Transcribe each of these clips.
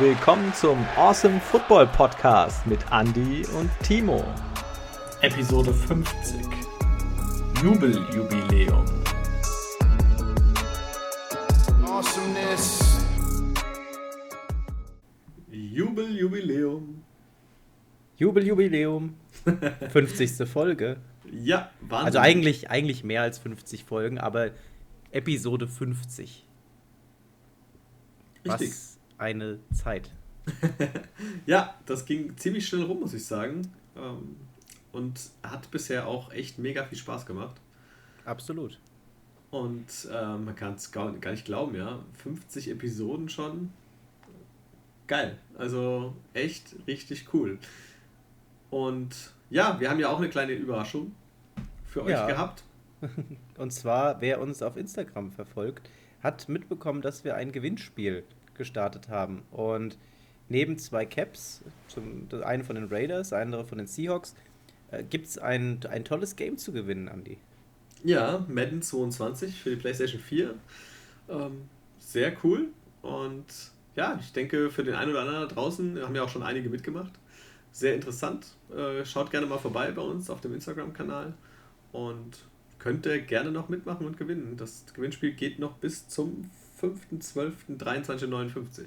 willkommen zum Awesome Football Podcast mit Andy und Timo. Episode 50. Jubeljubiläum. Awesomeness. Jubeljubiläum. Jubeljubiläum. 50. Folge. Ja, Wahnsinn. Also eigentlich, eigentlich mehr als 50 Folgen, aber Episode 50. Richtig. Was eine Zeit. Ja, das ging ziemlich schnell rum, muss ich sagen. Ähm, Und hat bisher auch echt mega viel Spaß gemacht. Absolut. Und ähm, man kann es gar, gar nicht glauben, ja. 50 Episoden schon. Geil. Also echt richtig cool. Und ja, wir haben ja auch eine kleine Überraschung für euch Ja. gehabt. Und zwar, wer uns auf Instagram verfolgt, hat mitbekommen, dass wir ein Gewinnspiel gestartet haben. Und neben zwei Caps, zum, das eine von den Raiders, andere von den Seahawks, äh, gibt es ein, ein tolles Game zu gewinnen, Andy. Ja, Madden 22 für die PlayStation 4. Ähm, sehr cool. Und ja, ich denke, für den einen oder anderen da draußen haben ja auch schon einige mitgemacht. Sehr interessant. Äh, schaut gerne mal vorbei bei uns auf dem Instagram-Kanal und könnt ihr gerne noch mitmachen und gewinnen. Das Gewinnspiel geht noch bis zum 5.12.23.59.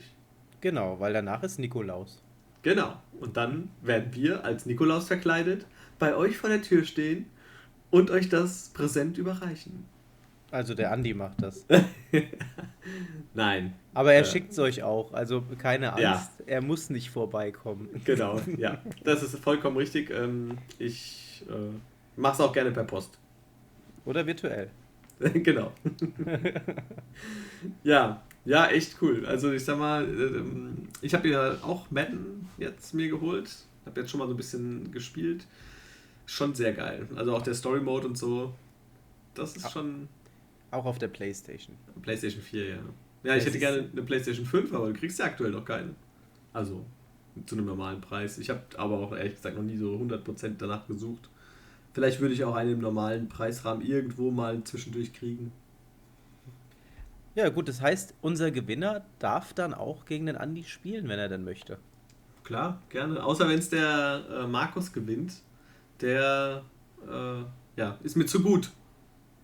Genau, weil danach ist Nikolaus. Genau. Und dann werden wir als Nikolaus verkleidet bei euch vor der Tür stehen und euch das Präsent überreichen. Also der Andi macht das. Nein, Aber er Äh. schickt es euch auch, also keine Angst, Ja. er muss nicht vorbeikommen. Genau, ja. Das ist vollkommen richtig. Ähm, ich äh, mache es auch gerne per Post. Oder virtuell. genau. ja, ja, echt cool. Also ich sag mal, ähm, ich habe ja auch Madden jetzt mir geholt. Habe jetzt schon mal so ein bisschen gespielt. Schon sehr geil. Also auch der Story Mode und so. Das ist schon Auch auf der Playstation. PlayStation 4, ja. Ja, ich hätte gerne eine PlayStation 5, aber du kriegst ja aktuell noch keine. Also zu einem normalen Preis. Ich habe aber auch ehrlich gesagt noch nie so 100% danach gesucht. Vielleicht würde ich auch einen im normalen Preisrahmen irgendwo mal zwischendurch kriegen. Ja gut, das heißt, unser Gewinner darf dann auch gegen den Andi spielen, wenn er denn möchte. Klar, gerne. Außer wenn es der äh, Markus gewinnt. Der äh, ja, ist mir zu gut.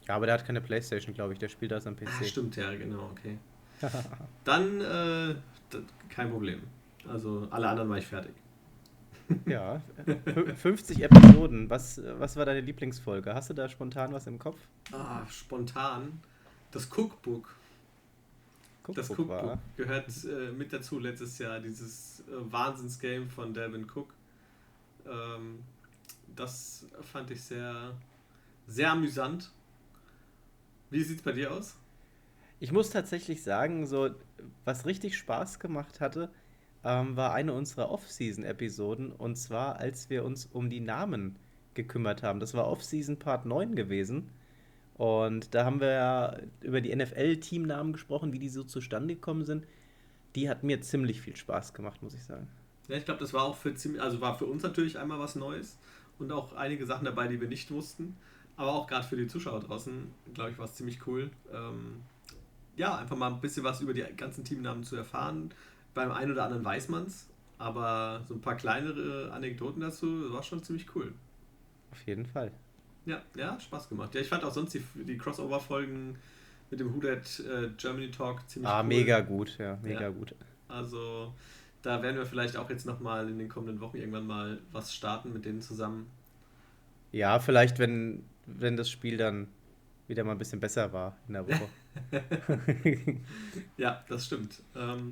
Ja, aber der hat keine Playstation, glaube ich, der spielt das am PC. Ah, stimmt, ja, genau, okay. Dann äh, kein Problem. Also alle anderen war ich fertig. Ja, fü- 50 Episoden. Was, was war deine Lieblingsfolge? Hast du da spontan was im Kopf? Ah, spontan. Das Cookbook. Das Cookbook Cookbook gehört äh, mit dazu letztes Jahr, dieses äh, Wahnsinnsgame von Delvin Cook. Ähm, das fand ich sehr, sehr amüsant. Wie sieht's bei dir aus? Ich muss tatsächlich sagen, so was richtig Spaß gemacht hatte, ähm, war eine unserer Off-Season-Episoden und zwar, als wir uns um die Namen gekümmert haben. Das war Off-Season Part 9 gewesen. Und da haben wir ja über die NFL-Teamnamen gesprochen, wie die so zustande gekommen sind. Die hat mir ziemlich viel Spaß gemacht, muss ich sagen. Ja, ich glaube, das war auch für ziemlich, also war für uns natürlich einmal was Neues und auch einige Sachen dabei, die wir nicht wussten. Aber auch gerade für die Zuschauer draußen, glaube ich, war es ziemlich cool. Ähm, ja, einfach mal ein bisschen was über die ganzen Teamnamen zu erfahren. Beim einen oder anderen weiß man es, aber so ein paar kleinere Anekdoten dazu war schon ziemlich cool. Auf jeden Fall. Ja, ja, hat Spaß gemacht. Ja, ich fand auch sonst die, die Crossover-Folgen mit dem That äh, Germany Talk ziemlich Ah, cool. mega gut, ja, mega Ja. gut. Also da werden wir vielleicht auch jetzt nochmal in den kommenden Wochen irgendwann mal was starten mit denen zusammen. Ja, vielleicht, wenn, wenn das Spiel dann wieder mal ein bisschen besser war in der Woche. Ja, das stimmt. Ähm,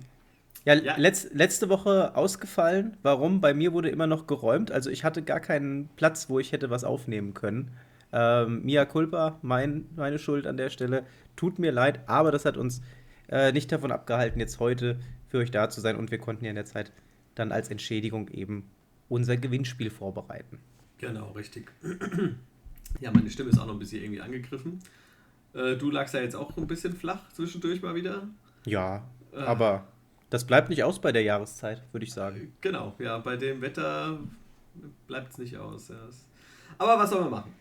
Ja, Ja. Letz, letzte Woche ausgefallen. Warum? Bei mir wurde immer noch geräumt. Also ich hatte gar keinen Platz, wo ich hätte was aufnehmen können. Ähm, Mia culpa, mein, meine Schuld an der Stelle. Tut mir leid, aber das hat uns äh, nicht davon abgehalten, jetzt heute für euch da zu sein. Und wir konnten ja in der Zeit dann als Entschädigung eben unser Gewinnspiel vorbereiten. genau, richtig. ja, meine Stimme ist auch noch ein bisschen irgendwie angegriffen. Äh, du lagst ja jetzt auch ein bisschen flach zwischendurch mal wieder. Ja, Äh. aber das bleibt nicht aus bei der Jahreszeit, würde ich sagen. Genau, ja, bei dem Wetter bleibt es nicht aus. Ja. Aber was soll man machen?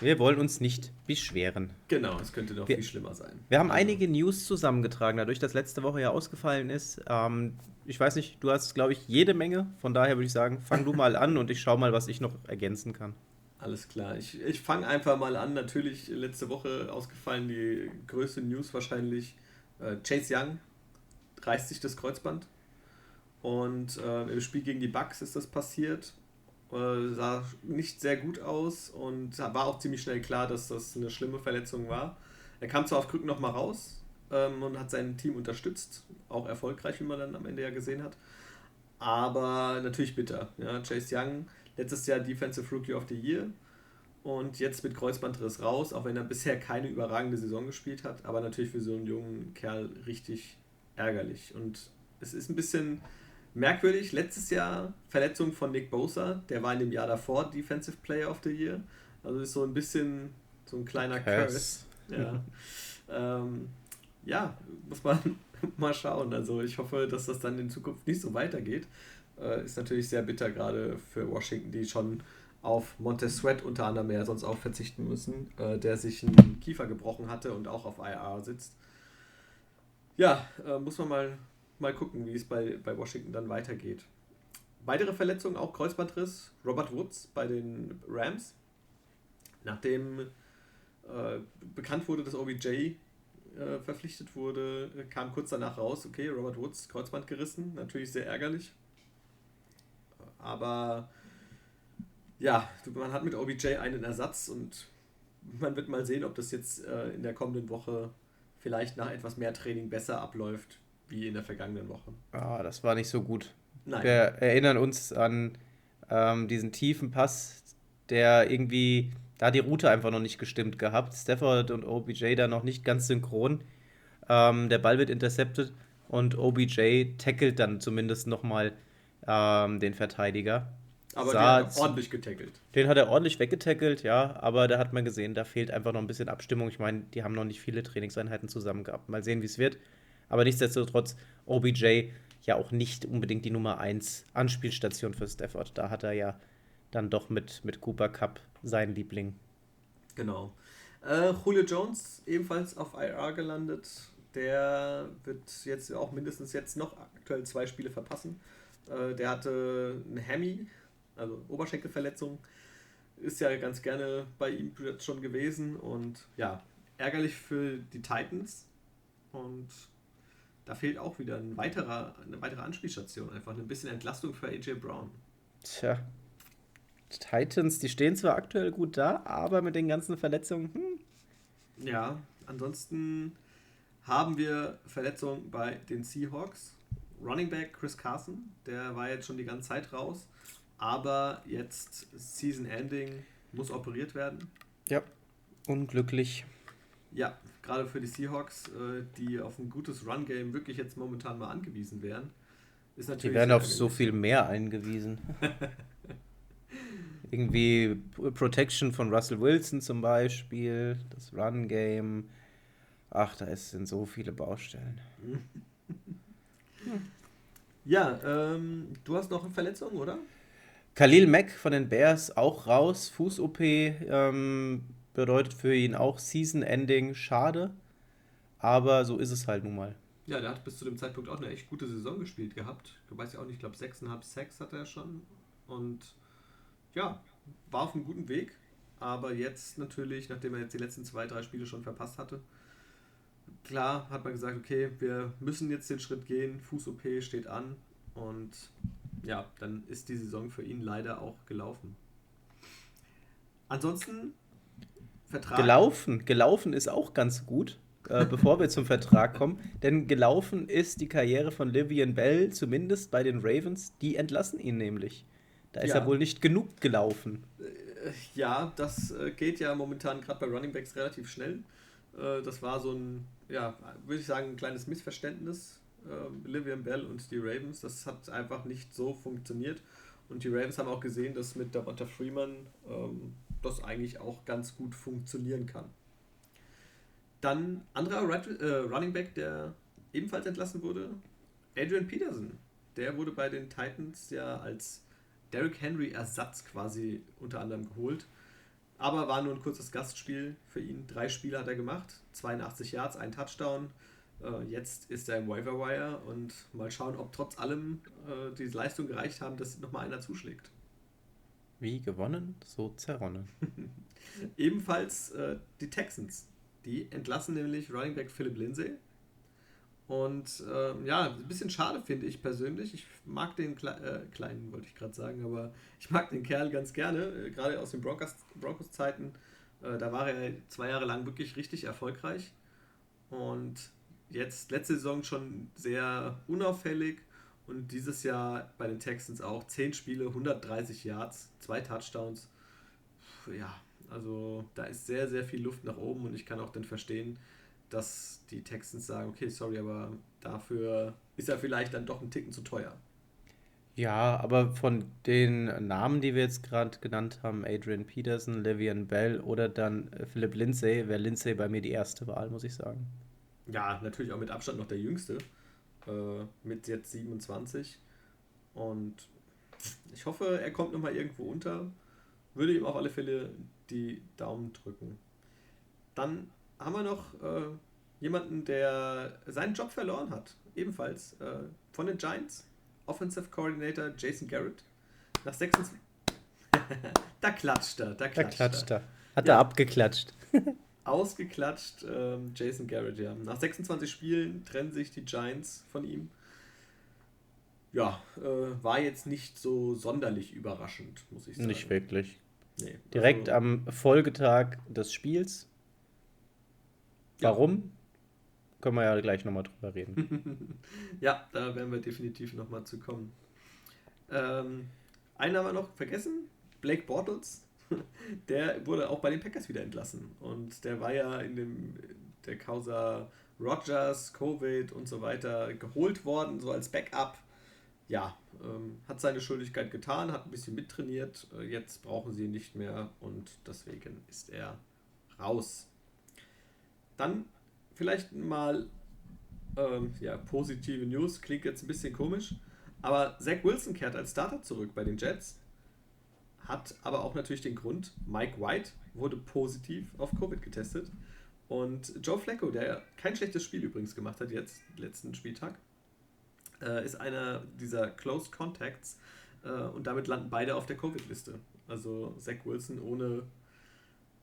Wir wollen uns nicht beschweren. Genau, es könnte noch Wir- viel schlimmer sein. Wir haben Also, einige News zusammengetragen, dadurch, dass letzte Woche ja ausgefallen ist. Ähm, ich weiß nicht, du hast, glaube ich, jede Menge. Von daher würde ich sagen, fang du mal an und ich schaue mal, was ich noch ergänzen kann. Alles klar. Ich, ich fange einfach mal an. Natürlich letzte Woche ausgefallen die größte News wahrscheinlich. Äh, Chase Young reißt sich das Kreuzband. Und äh, im Spiel gegen die Bucks ist das passiert. Äh, sah nicht sehr gut aus und war auch ziemlich schnell klar, dass das eine schlimme Verletzung war. Er kam zwar auf Krücken nochmal raus ähm, und hat sein Team unterstützt. Auch erfolgreich, wie man dann am Ende ja gesehen hat. Aber natürlich bitter. Ja, Chase Young, letztes Jahr Defensive Rookie of the Year und jetzt mit Kreuzbandriss raus, auch wenn er bisher keine überragende Saison gespielt hat, aber natürlich für so einen jungen Kerl richtig ärgerlich. Und es ist ein bisschen merkwürdig. Letztes Jahr Verletzung von Nick Bosa, der war in dem Jahr davor Defensive Player of the Year. Also ist so ein bisschen so ein kleiner Curse. Curse. Ja. ähm, ja, muss man mal schauen. Also ich hoffe, dass das dann in Zukunft nicht so weitergeht. Äh, ist natürlich sehr bitter, gerade für Washington, die schon auf Montez Sweat unter anderem ja sonst auch verzichten müssen, äh, der sich einen Kiefer gebrochen hatte und auch auf IR sitzt. Ja, äh, muss man mal, mal gucken, wie es bei, bei Washington dann weitergeht. Weitere Verletzungen, auch Kreuzbandriss, Robert Woods bei den Rams. Nachdem äh, bekannt wurde, dass OBJ äh, verpflichtet wurde, kam kurz danach raus, okay, Robert Woods, Kreuzband gerissen, natürlich sehr ärgerlich. Aber ja, man hat mit OBJ einen Ersatz und man wird mal sehen, ob das jetzt äh, in der kommenden Woche vielleicht nach etwas mehr Training besser abläuft wie in der vergangenen Woche. Ah, das war nicht so gut. Nein. Wir erinnern uns an ähm, diesen tiefen Pass, der irgendwie, da hat die Route einfach noch nicht gestimmt gehabt. Stafford und OBJ da noch nicht ganz synchron. Ähm, der Ball wird intercepted und OBJ tackelt dann zumindest nochmal ähm, den Verteidiger. Aber sah der hat zu- ordentlich getackelt. Den hat er ordentlich weggetackelt, ja, aber da hat man gesehen, da fehlt einfach noch ein bisschen Abstimmung. Ich meine, die haben noch nicht viele Trainingseinheiten zusammen gehabt. Mal sehen, wie es wird. Aber nichtsdestotrotz, OBJ ja auch nicht unbedingt die Nummer 1 Anspielstation für Stafford. Da hat er ja dann doch mit, mit Cooper Cup seinen Liebling. Genau. Äh, Julio Jones ebenfalls auf IR gelandet. Der wird jetzt auch mindestens jetzt noch aktuell zwei Spiele verpassen. Äh, der hatte ein Hammy, also Oberschenkelverletzung. Ist ja ganz gerne bei ihm jetzt schon gewesen. Und ja, ärgerlich für die Titans. Und da fehlt auch wieder ein weiterer, eine weitere Anspielstation. Einfach ein bisschen Entlastung für AJ Brown. Tja. Titans, die stehen zwar aktuell gut da, aber mit den ganzen Verletzungen, hm, Ja, ansonsten haben wir Verletzungen bei den Seahawks. Running Back Chris Carson, der war jetzt schon die ganze Zeit raus, aber jetzt Season Ending muss operiert werden. ja, unglücklich. Ja, gerade für die Seahawks, äh, die auf ein gutes Run-Game wirklich jetzt momentan mal angewiesen wären, ist natürlich. Die werden auf so viel mehr eingewiesen. Irgendwie Protection von Russell Wilson zum Beispiel, das Run-Game. Ach, da ist- sind so viele Baustellen. Ja, ähm, du hast noch eine Verletzung, oder? Khalil Mack von den Bears auch raus. Fuß-OP ähm, bedeutet für ihn auch Season-Ending. Schade. Aber so ist es halt nun mal. Ja, der hat bis zu dem Zeitpunkt auch eine echt gute Saison gespielt gehabt. Du weißt ja auch nicht, ich glaube 6,5 Sacks hat er schon. Und ja, war auf einem guten Weg. Aber jetzt natürlich, nachdem er jetzt die letzten zwei, drei Spiele schon verpasst hatte, klar hat man gesagt, okay, wir müssen jetzt den Schritt gehen. Fuß-OP steht an. Und ja, dann ist die Saison für ihn leider auch gelaufen. Ansonsten, Vertrag. Gelaufen. Gelaufen ist auch ganz gut, äh, bevor wir zum Vertrag kommen. Denn gelaufen ist die Karriere von Livian Bell, zumindest bei den Ravens. Die entlassen ihn nämlich. Da ist Ja. er wohl nicht genug gelaufen. Ja, das äh, geht ja momentan gerade bei Running Backs relativ schnell. Äh, das war so ein, ja, würde ich sagen, ein kleines Missverständnis. Äh, Livian Bell und die Ravens, das hat einfach nicht so funktioniert. Und die Ravens haben auch gesehen, dass mit Davonta Freeman ähm, das eigentlich auch ganz gut funktionieren kann. Dann anderer Red, äh, Running Back, der ebenfalls entlassen wurde, Adrian Peterson. Der wurde bei den Titans ja als Derrick Henry Ersatz quasi unter anderem geholt. aber war nur ein kurzes Gastspiel für ihn. Drei Spiele hat er gemacht, 82 Yards, ein Touchdown. Äh, jetzt ist er im Waiver Wire und mal schauen, ob trotz allem äh, die Leistung gereicht haben, dass nochmal einer zuschlägt. Wie gewonnen, so zerronnen. Ebenfalls äh, die Texans. Die entlassen nämlich Running Back Philip Lindsay. Und ähm, ja, ein bisschen schade finde ich persönlich. Ich mag den Kle äh, Kleinen, wollte ich gerade sagen, aber ich mag den Kerl ganz gerne, äh, gerade aus den Broncos-Zeiten. Äh, da war er zwei Jahre lang wirklich richtig erfolgreich. Und jetzt letzte Saison schon sehr unauffällig und dieses Jahr bei den Texans auch 10 Spiele, 130 Yards, zwei Touchdowns. Ja, also da ist sehr, sehr viel Luft nach oben und ich kann auch dann verstehen, dass die Texans sagen, okay, sorry, aber dafür ist er vielleicht dann doch ein Ticken zu teuer. Ja, aber von den Namen, die wir jetzt gerade genannt haben, Adrian Peterson, Le'Veon Bell oder dann Philip Lindsay, wäre Lindsay bei mir die erste Wahl, muss ich sagen. Ja, natürlich auch mit Abstand noch der jüngste, äh, mit jetzt 27. Und ich hoffe, er kommt nochmal irgendwo unter. Würde ihm auf alle Fälle die Daumen drücken. Dann haben wir noch äh, jemanden, der seinen Job verloren hat. Ebenfalls äh, von den Giants. Offensive Coordinator Jason Garrett. Nach 26. da klatscht er, da klatscht, da klatscht er. Hat ja. er abgeklatscht. Ausgeklatscht, ähm, Jason Garrett, ja. Nach 26 Spielen trennen sich die Giants von ihm. Ja, äh, war jetzt nicht so sonderlich überraschend, muss ich sagen. Nicht wirklich. Nee, Direkt also, am Folgetag des Spiels Warum? Ja. Können wir ja gleich nochmal drüber reden. ja, da werden wir definitiv nochmal zu kommen. Ähm, einen haben wir noch vergessen, Blake Bortles. Der wurde auch bei den Packers wieder entlassen. Und der war ja in dem, der Causa Rogers, Covid und so weiter geholt worden, so als Backup. Ja, ähm, hat seine Schuldigkeit getan, hat ein bisschen mittrainiert. Äh, jetzt brauchen sie ihn nicht mehr und deswegen ist er raus. Dann vielleicht mal ähm, ja, positive News, klingt jetzt ein bisschen komisch, aber Zach Wilson kehrt als Starter zurück bei den Jets. Hat aber auch natürlich den Grund, Mike White wurde positiv auf Covid getestet. Und Joe Flacco, der kein schlechtes Spiel übrigens gemacht hat, jetzt, letzten Spieltag, äh, ist einer dieser Close Contacts äh, und damit landen beide auf der Covid-Liste. Also Zach Wilson ohne,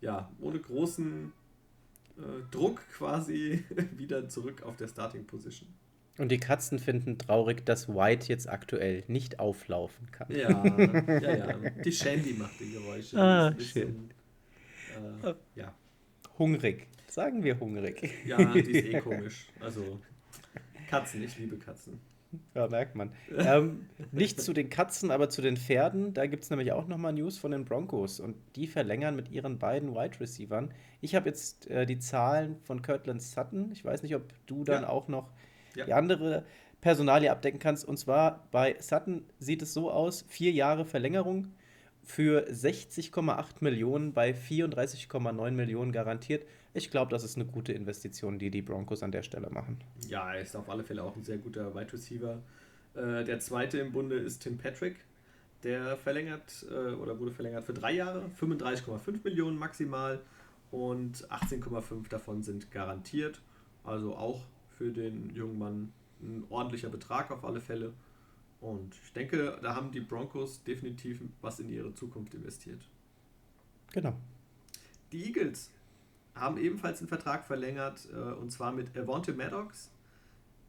ja, ohne großen äh, Druck quasi wieder zurück auf der Starting Position. Und die Katzen finden traurig, dass White jetzt aktuell nicht auflaufen kann. Ja, ja, ja. Die Shandy macht die Geräusche. Ah, bisschen, schön. Äh, ja. Hungrig. Sagen wir hungrig. Ja, die ist eh komisch. Also Katzen, ich liebe Katzen. Ja, merkt man. ähm, nicht zu den Katzen, aber zu den Pferden. Da gibt es nämlich auch nochmal News von den Broncos. Und die verlängern mit ihren beiden Wide Receivern. Ich habe jetzt äh, die Zahlen von Kirtland Sutton. Ich weiß nicht, ob du dann ja. auch noch ja. die andere Personalie abdecken kannst. Und zwar bei Sutton sieht es so aus: vier Jahre Verlängerung für 60,8 Millionen bei 34,9 Millionen garantiert. Ich glaube, das ist eine gute Investition, die die Broncos an der Stelle machen. Ja, er ist auf alle Fälle auch ein sehr guter Wide Receiver. Äh, der zweite im Bunde ist Tim Patrick. Der verlängert äh, oder wurde verlängert für drei Jahre, 35,5 Millionen maximal und 18,5 davon sind garantiert. Also auch für den jungen Mann ein ordentlicher Betrag auf alle Fälle. Und ich denke, da haben die Broncos definitiv was in ihre Zukunft investiert. Genau. Die Eagles haben ebenfalls einen Vertrag verlängert, äh, und zwar mit Avante Maddox.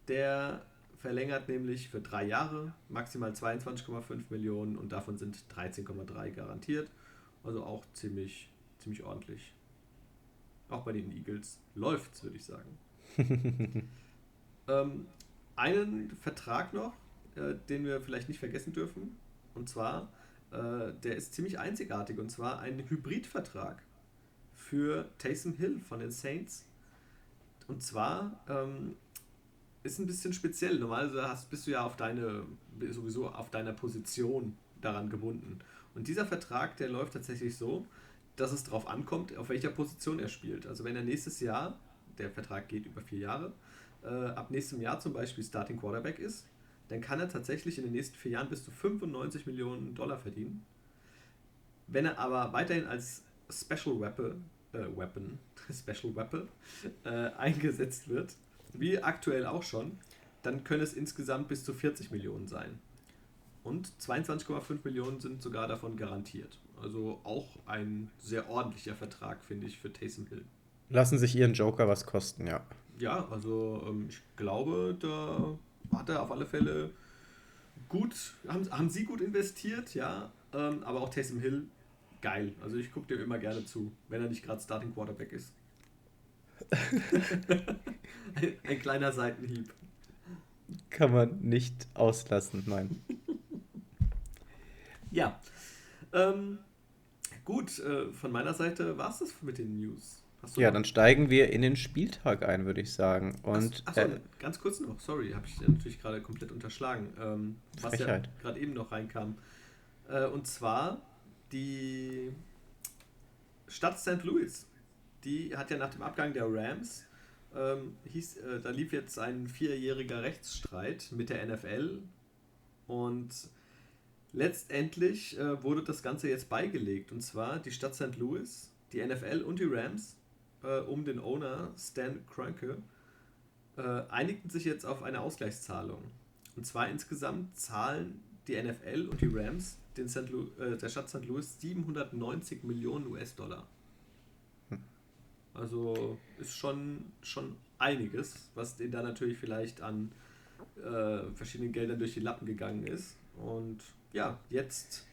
Der verlängert nämlich für drei Jahre, maximal 22,5 Millionen und davon sind 13,3 garantiert. Also auch ziemlich, ziemlich ordentlich. Auch bei den Eagles läuft's, würde ich sagen. ähm, einen Vertrag noch, äh, den wir vielleicht nicht vergessen dürfen. Und zwar, äh, der ist ziemlich einzigartig. Und zwar ein Hybridvertrag für Taysom Hill von den Saints. Und zwar ähm, ist ein bisschen speziell. Normalerweise hast, bist du ja auf deine, sowieso auf deiner Position daran gebunden. Und dieser Vertrag, der läuft tatsächlich so, dass es darauf ankommt, auf welcher Position er spielt. Also wenn er nächstes Jahr, der Vertrag geht über vier Jahre, äh, ab nächstem Jahr zum Beispiel Starting Quarterback ist, dann kann er tatsächlich in den nächsten vier Jahren bis zu 95 Millionen Dollar verdienen. Wenn er aber weiterhin als Special Weapon, äh, Weapon, Special Weapon äh, eingesetzt wird, wie aktuell auch schon, dann können es insgesamt bis zu 40 Millionen sein. Und 22,5 Millionen sind sogar davon garantiert. Also auch ein sehr ordentlicher Vertrag, finde ich, für Taysom Hill. Lassen sich ihren Joker was kosten, ja. Ja, also ähm, ich glaube, da hat er auf alle Fälle gut, haben, haben sie gut investiert, ja. Ähm, aber auch Taysom Hill, geil. Also ich gucke dem immer gerne zu, wenn er nicht gerade Starting Quarterback ist. ein, ein kleiner Seitenhieb. Kann man nicht auslassen, nein. Ja. Ähm, gut, äh, von meiner Seite war es das mit den News. Ja, dann steigen wir in den Spieltag ein, würde ich sagen. Und, Achso, äh, ganz kurz noch, sorry, habe ich natürlich gerade komplett unterschlagen, ähm, was ja gerade eben noch reinkam. Äh, und zwar die Stadt St. Louis. Die hat ja nach dem Abgang der Rams, ähm, hieß, äh, da lief jetzt ein vierjähriger Rechtsstreit mit der NFL und letztendlich äh, wurde das Ganze jetzt beigelegt. Und zwar die Stadt St. Louis, die NFL und die Rams äh, um den Owner Stan Kroenke äh, einigten sich jetzt auf eine Ausgleichszahlung. Und zwar insgesamt zahlen die NFL und die Rams den St. Louis, äh, der Stadt St. Louis 790 Millionen US-Dollar. Hm. Also ist schon, schon einiges, was denen da natürlich vielleicht an äh, verschiedenen Geldern durch die Lappen gegangen ist. Und ja, jetzt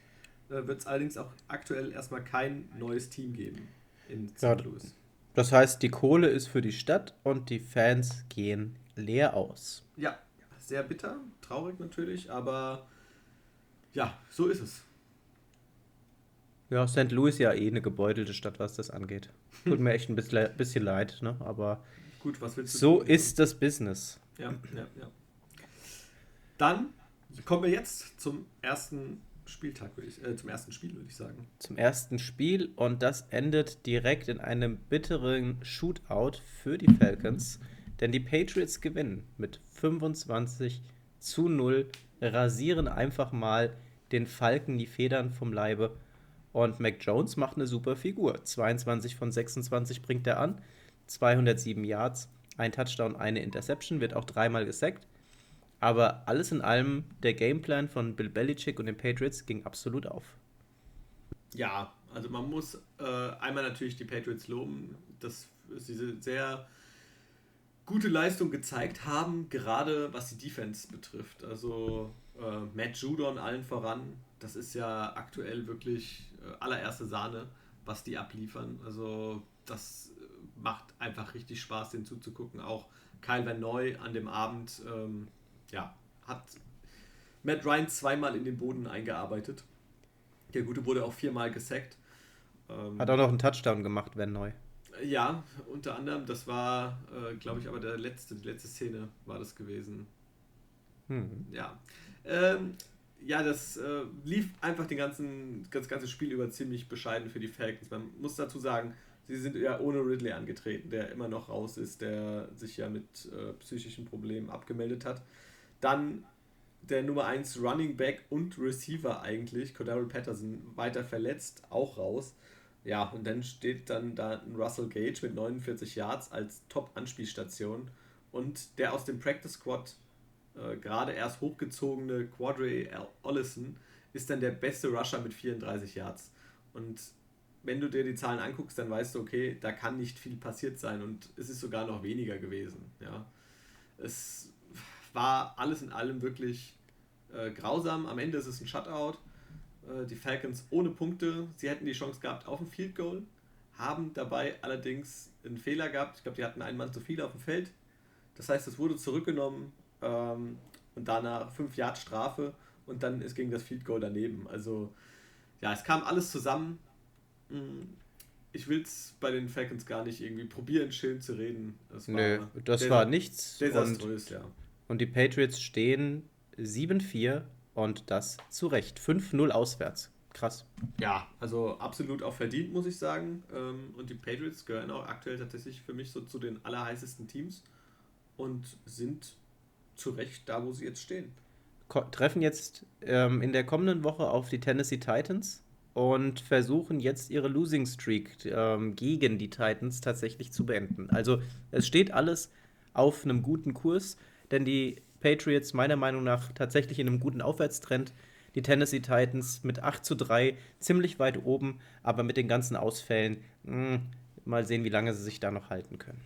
äh, wird es allerdings auch aktuell erstmal kein neues Team geben in St. Ja, Louis. Das heißt, die Kohle ist für die Stadt und die Fans gehen leer aus. Ja, sehr bitter, traurig natürlich, aber ja, so ist es. Ja, St. Louis ja eh eine gebeutelte Stadt, was das angeht. Tut mir echt ein bisschen, bisschen leid, ne? aber Gut, was willst du so tun? ist das Business. Ja, ja, ja. Dann kommen wir jetzt zum ersten Spieltag, würde ich, äh, zum ersten Spiel, würde ich sagen. Zum ersten Spiel und das endet direkt in einem bitteren Shootout für die Falcons, denn die Patriots gewinnen mit 25 zu 0, rasieren einfach mal den Falken die Federn vom Leibe und Mac Jones macht eine super Figur. 22 von 26 bringt er an, 207 Yards, ein Touchdown, eine Interception, wird auch dreimal gesackt. Aber alles in allem, der Gameplan von Bill Belichick und den Patriots ging absolut auf. Ja, also man muss äh, einmal natürlich die Patriots loben, dass sie sehr gute Leistung gezeigt haben, gerade was die Defense betrifft. Also äh, Matt Judon allen voran, das ist ja aktuell wirklich äh, allererste Sahne, was die abliefern. Also das macht einfach richtig Spaß, den zuzugucken. Auch Kyle Van Neu an dem Abend. Ähm, ja, hat Matt Ryan zweimal in den Boden eingearbeitet. Der Gute wurde auch viermal gesackt. Ähm, hat auch noch einen Touchdown gemacht, wenn neu. Ja, unter anderem, das war, äh, glaube ich, aber der letzte, die letzte Szene war das gewesen. Hm. Ja. Ähm, ja, das äh, lief einfach den ganzen, das ganze Spiel über ziemlich bescheiden für die Falcons. Man muss dazu sagen, sie sind ja ohne Ridley angetreten, der immer noch raus ist, der sich ja mit äh, psychischen Problemen abgemeldet hat. Dann der Nummer 1 Running Back und Receiver eigentlich, Cordero Patterson, weiter verletzt, auch raus. Ja, und dann steht dann da ein Russell Gage mit 49 Yards als Top-Anspielstation und der aus dem Practice Squad äh, gerade erst hochgezogene Quadre Ollison ist dann der beste Rusher mit 34 Yards. Und wenn du dir die Zahlen anguckst, dann weißt du, okay, da kann nicht viel passiert sein und es ist sogar noch weniger gewesen. Ja. Es war alles in allem wirklich äh, grausam. Am Ende ist es ein Shutout. Äh, die Falcons ohne Punkte. Sie hätten die Chance gehabt auf ein Field Goal, haben dabei allerdings einen Fehler gehabt. Ich glaube, die hatten einen Mann zu viel auf dem Feld. Das heißt, es wurde zurückgenommen ähm, und danach 5 Yard Strafe und dann ist gegen das Field Goal daneben. Also ja, es kam alles zusammen. Hm, ich will es bei den Falcons gar nicht irgendwie probieren, schön zu reden. Das Nö, das war nichts. Desaströs, ja. Und die Patriots stehen 7-4 und das zu Recht. 5-0 auswärts. Krass. Ja, also absolut auch verdient, muss ich sagen. Ähm, und die Patriots gehören auch aktuell tatsächlich für mich so zu den allerheißesten Teams und sind zu Recht da, wo sie jetzt stehen. Treffen jetzt ähm, in der kommenden Woche auf die Tennessee Titans und versuchen jetzt ihre Losing Streak ähm, gegen die Titans tatsächlich zu beenden. Also es steht alles auf einem guten Kurs, denn die Patriots meiner Meinung nach tatsächlich in einem guten Aufwärtstrend. Die Tennessee Titans mit 8 zu 3 ziemlich weit oben, aber mit den ganzen Ausfällen mh, hm, mal sehen, wie lange sie sich da noch halten können.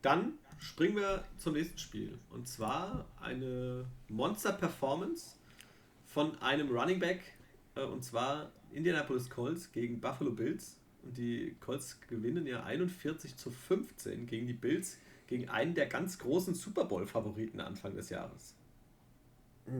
Dann springen wir zum nächsten Spiel. Und zwar eine Monster-Performance von einem Running Back, äh, und zwar Indianapolis Colts gegen Buffalo Bills. Und die Colts gewinnen ja 41 zu 15 gegen die Bills, gegen einen der ganz großen Super Bowl-Favoriten Anfang des Jahres.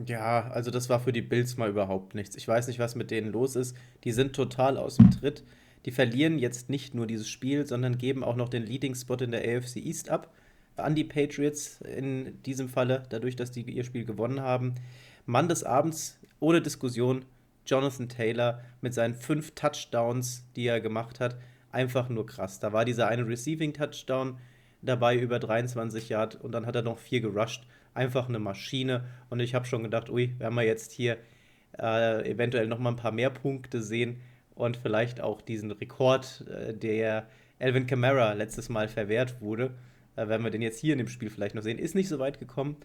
Ja, also das war für die Bills mal überhaupt nichts. Ich weiß nicht, was mit denen los ist. Die sind total aus dem Tritt. Die verlieren jetzt nicht nur dieses Spiel, sondern geben auch noch den Leading Spot in der AFC East ab an die Patriots in diesem Falle, dadurch, dass die ihr Spiel gewonnen haben. Mann des Abends, ohne Diskussion, Jonathan Taylor mit seinen fünf Touchdowns, die er gemacht hat, einfach nur krass. Da war dieser eine Receiving Touchdown dabei über 23 Yard und dann hat er noch vier gerusht. Einfach eine Maschine und ich habe schon gedacht, ui, werden wir jetzt hier äh, eventuell noch mal ein paar mehr Punkte sehen und vielleicht auch diesen Rekord, äh, der Alvin Kamara letztes Mal verwehrt wurde, äh, werden wir den jetzt hier in dem Spiel vielleicht noch sehen. Ist nicht so weit gekommen,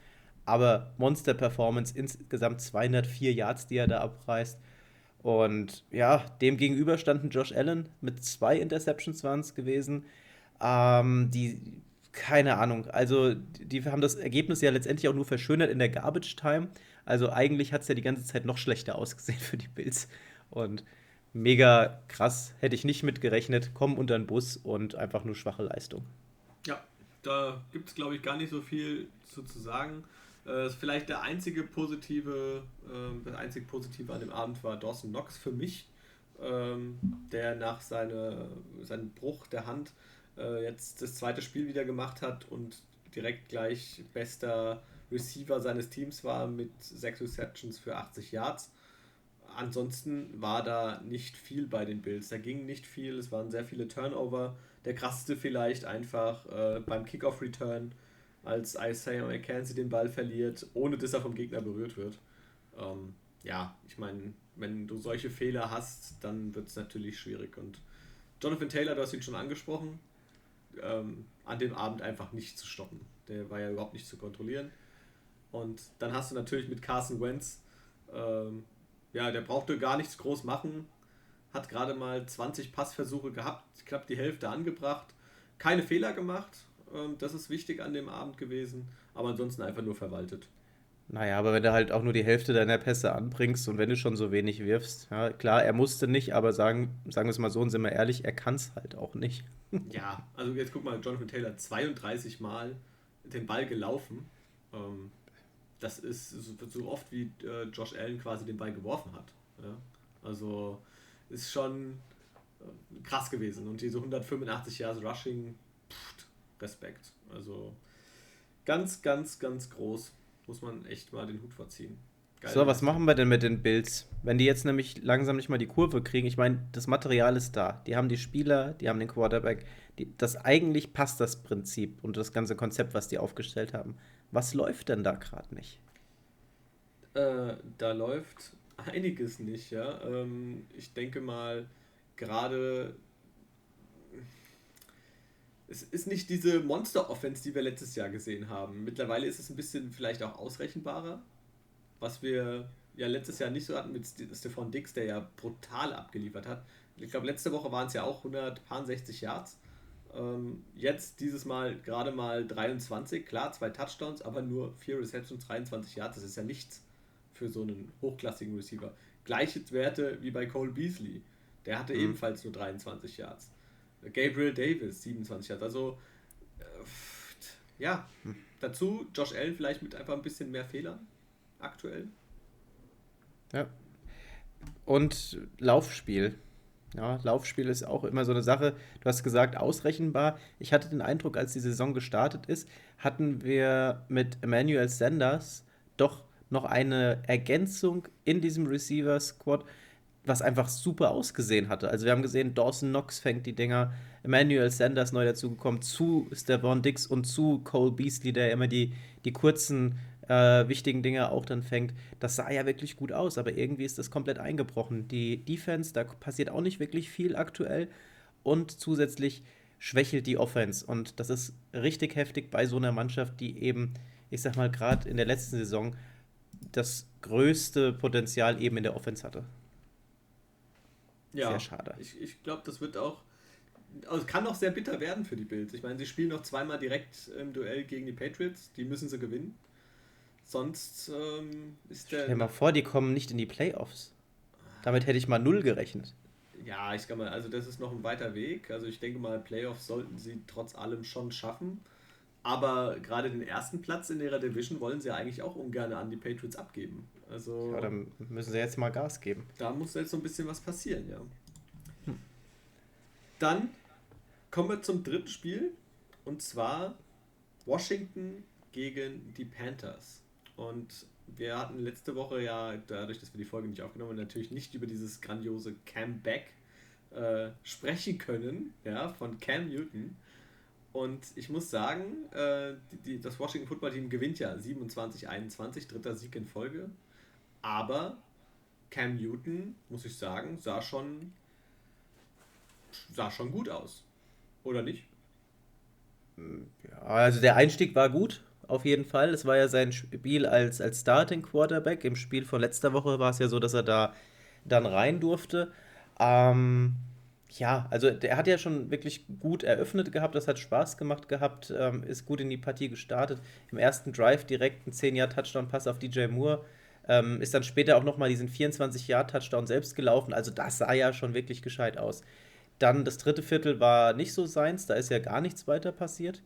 aber Monster-Performance, insgesamt 204 Yards, die er da abreißt. Und ja, dem gegenüber standen Josh Allen mit zwei Interceptions waren es gewesen. Ähm, die, keine Ahnung, also die haben das Ergebnis ja letztendlich auch nur verschönert in der Garbage Time. Also eigentlich hat es ja die ganze Zeit noch schlechter ausgesehen für die Bills. Und mega krass, hätte ich nicht mitgerechnet. Kommen unter den Bus und einfach nur schwache Leistung. Ja, da gibt es glaube ich gar nicht so viel zu, zu sagen. Äh, vielleicht der einzige positive, äh, das einzige Positive an dem Abend war Dawson Knox für mich, ähm, der nach seine, seinem Bruch der Hand äh, jetzt das zweite Spiel wieder gemacht hat und direkt gleich bester Receiver seines Teams war mit sechs Receptions für 80 Yards. Ansonsten war da nicht viel bei den Bills. Da ging nicht viel. Es waren sehr viele Turnover. Der krasseste vielleicht einfach äh, beim Kickoff-Return als Isaiah McKenzie den Ball verliert, ohne dass er vom Gegner berührt wird. Ähm, ja, ich meine, wenn du solche Fehler hast, dann wird es natürlich schwierig. Und Jonathan Taylor, du hast ihn schon angesprochen, ähm, an dem Abend einfach nicht zu stoppen. Der war ja überhaupt nicht zu kontrollieren. Und dann hast du natürlich mit Carson Wentz, ähm, ja, der brauchte gar nichts groß machen, hat gerade mal 20 Passversuche gehabt, knapp die Hälfte angebracht, keine Fehler gemacht, ähm, das ist wichtig an dem Abend gewesen, aber ansonsten einfach nur verwaltet. Naja, aber wenn du halt auch nur die Hälfte deiner Pässe anbringst und wenn du schon so wenig wirfst, ja, klar, er musste nicht, aber sagen, sagen wir es mal so und sind wir ehrlich, er kann es halt auch nicht. ja, also jetzt guck mal, Jonathan Taylor 32 Mal den Ball gelaufen. Ähm, das ist so oft wie äh, Josh Allen quasi den Ball geworfen hat. Ja? Also ist schon äh, krass gewesen. Und diese 185 Jahre Rushing, pff, Respekt. Also ganz, ganz, ganz groß. Muss man echt mal den Hut vorziehen. Geil. So, was machen wir denn mit den Bills? Wenn die jetzt nämlich langsam nicht mal die Kurve kriegen, ich meine, das Material ist da. Die haben die Spieler, die haben den Quarterback. Die, das eigentlich passt das Prinzip und das ganze Konzept, was die aufgestellt haben. Was läuft denn da gerade nicht? Äh, da läuft einiges nicht, ja. Ähm, ich denke mal, gerade es ist nicht diese Monster-Offense, die wir letztes Jahr gesehen haben. Mittlerweile ist es ein bisschen vielleicht auch ausrechenbarer, was wir ja letztes Jahr nicht so hatten mit Stefan Dix, der ja brutal abgeliefert hat. Ich glaube, letzte Woche waren es ja auch 160 Yards. Ähm, jetzt dieses Mal gerade mal 23, klar, zwei Touchdowns, aber nur vier Receptions, 23 Yards, das ist ja nichts für so einen hochklassigen Receiver. Gleiche Werte wie bei Cole Beasley. Der hatte mhm. ebenfalls nur 23 Yards. Gabriel Davis, 27 Yards. Also, äh, ja, hm. dazu Josh Allen vielleicht mit einfach ein bisschen mehr Fehlern aktuell. Ja. Und Laufspiel. Ja, Laufspiel ist auch immer so eine Sache. Du hast gesagt, ausrechenbar. Ich hatte den Eindruck, als die Saison gestartet ist, hatten wir mit Emmanuel Sanders doch noch eine Ergänzung in diesem Receiver-Squad, was einfach super ausgesehen hatte. Also wir haben gesehen, Dawson Knox fängt die Dinger, Emmanuel Sanders neu dazugekommen, zu Stephon Dix und zu Cole Beasley, der immer die, die kurzen äh, wichtigen Dinge auch dann fängt. Das sah ja wirklich gut aus, aber irgendwie ist das komplett eingebrochen. Die Defense, da passiert auch nicht wirklich viel aktuell und zusätzlich schwächelt die Offense und das ist richtig heftig bei so einer Mannschaft, die eben, ich sag mal, gerade in der letzten Saison das größte Potenzial eben in der Offense hatte. Ja, sehr schade. Ich, ich glaube, das wird auch. Also es kann auch sehr bitter werden für die Bills. Ich meine, sie spielen noch zweimal direkt im Duell gegen die Patriots. Die müssen sie gewinnen. Sonst ähm, ist der. Stell dir mal vor, die kommen nicht in die Playoffs. Damit hätte ich mal null gerechnet. Ja, ich kann mal, also das ist noch ein weiter Weg. Also ich denke mal, Playoffs sollten sie trotz allem schon schaffen. Aber gerade den ersten Platz in ihrer Division wollen sie ja eigentlich auch ungern an die Patriots abgeben. Also, ja, dann müssen sie jetzt mal Gas geben. Da muss jetzt so ein bisschen was passieren, ja. Hm. Dann kommen wir zum dritten Spiel. Und zwar Washington gegen die Panthers. Und wir hatten letzte Woche ja, dadurch, dass wir die Folge nicht aufgenommen haben, natürlich nicht über dieses grandiose Comeback äh, sprechen können, ja, von Cam Newton. Und ich muss sagen, äh, die, die, das Washington Football Team gewinnt ja 27-21, dritter Sieg in Folge. Aber Cam Newton, muss ich sagen, sah schon, sah schon gut aus. Oder nicht? Also der Einstieg war gut, auf jeden Fall. Es war ja sein Spiel als, als Starting Quarterback. Im Spiel von letzter Woche war es ja so, dass er da dann rein durfte. Ähm, ja, also der hat ja schon wirklich gut eröffnet gehabt, das hat Spaß gemacht gehabt, ähm, ist gut in die Partie gestartet. Im ersten Drive direkt ein 10-Jahr-Touchdown-Pass auf DJ Moore. Ähm, ist dann später auch nochmal diesen 24-Jahr-Touchdown selbst gelaufen. Also das sah ja schon wirklich gescheit aus. Dann das dritte Viertel war nicht so seins, da ist ja gar nichts weiter passiert,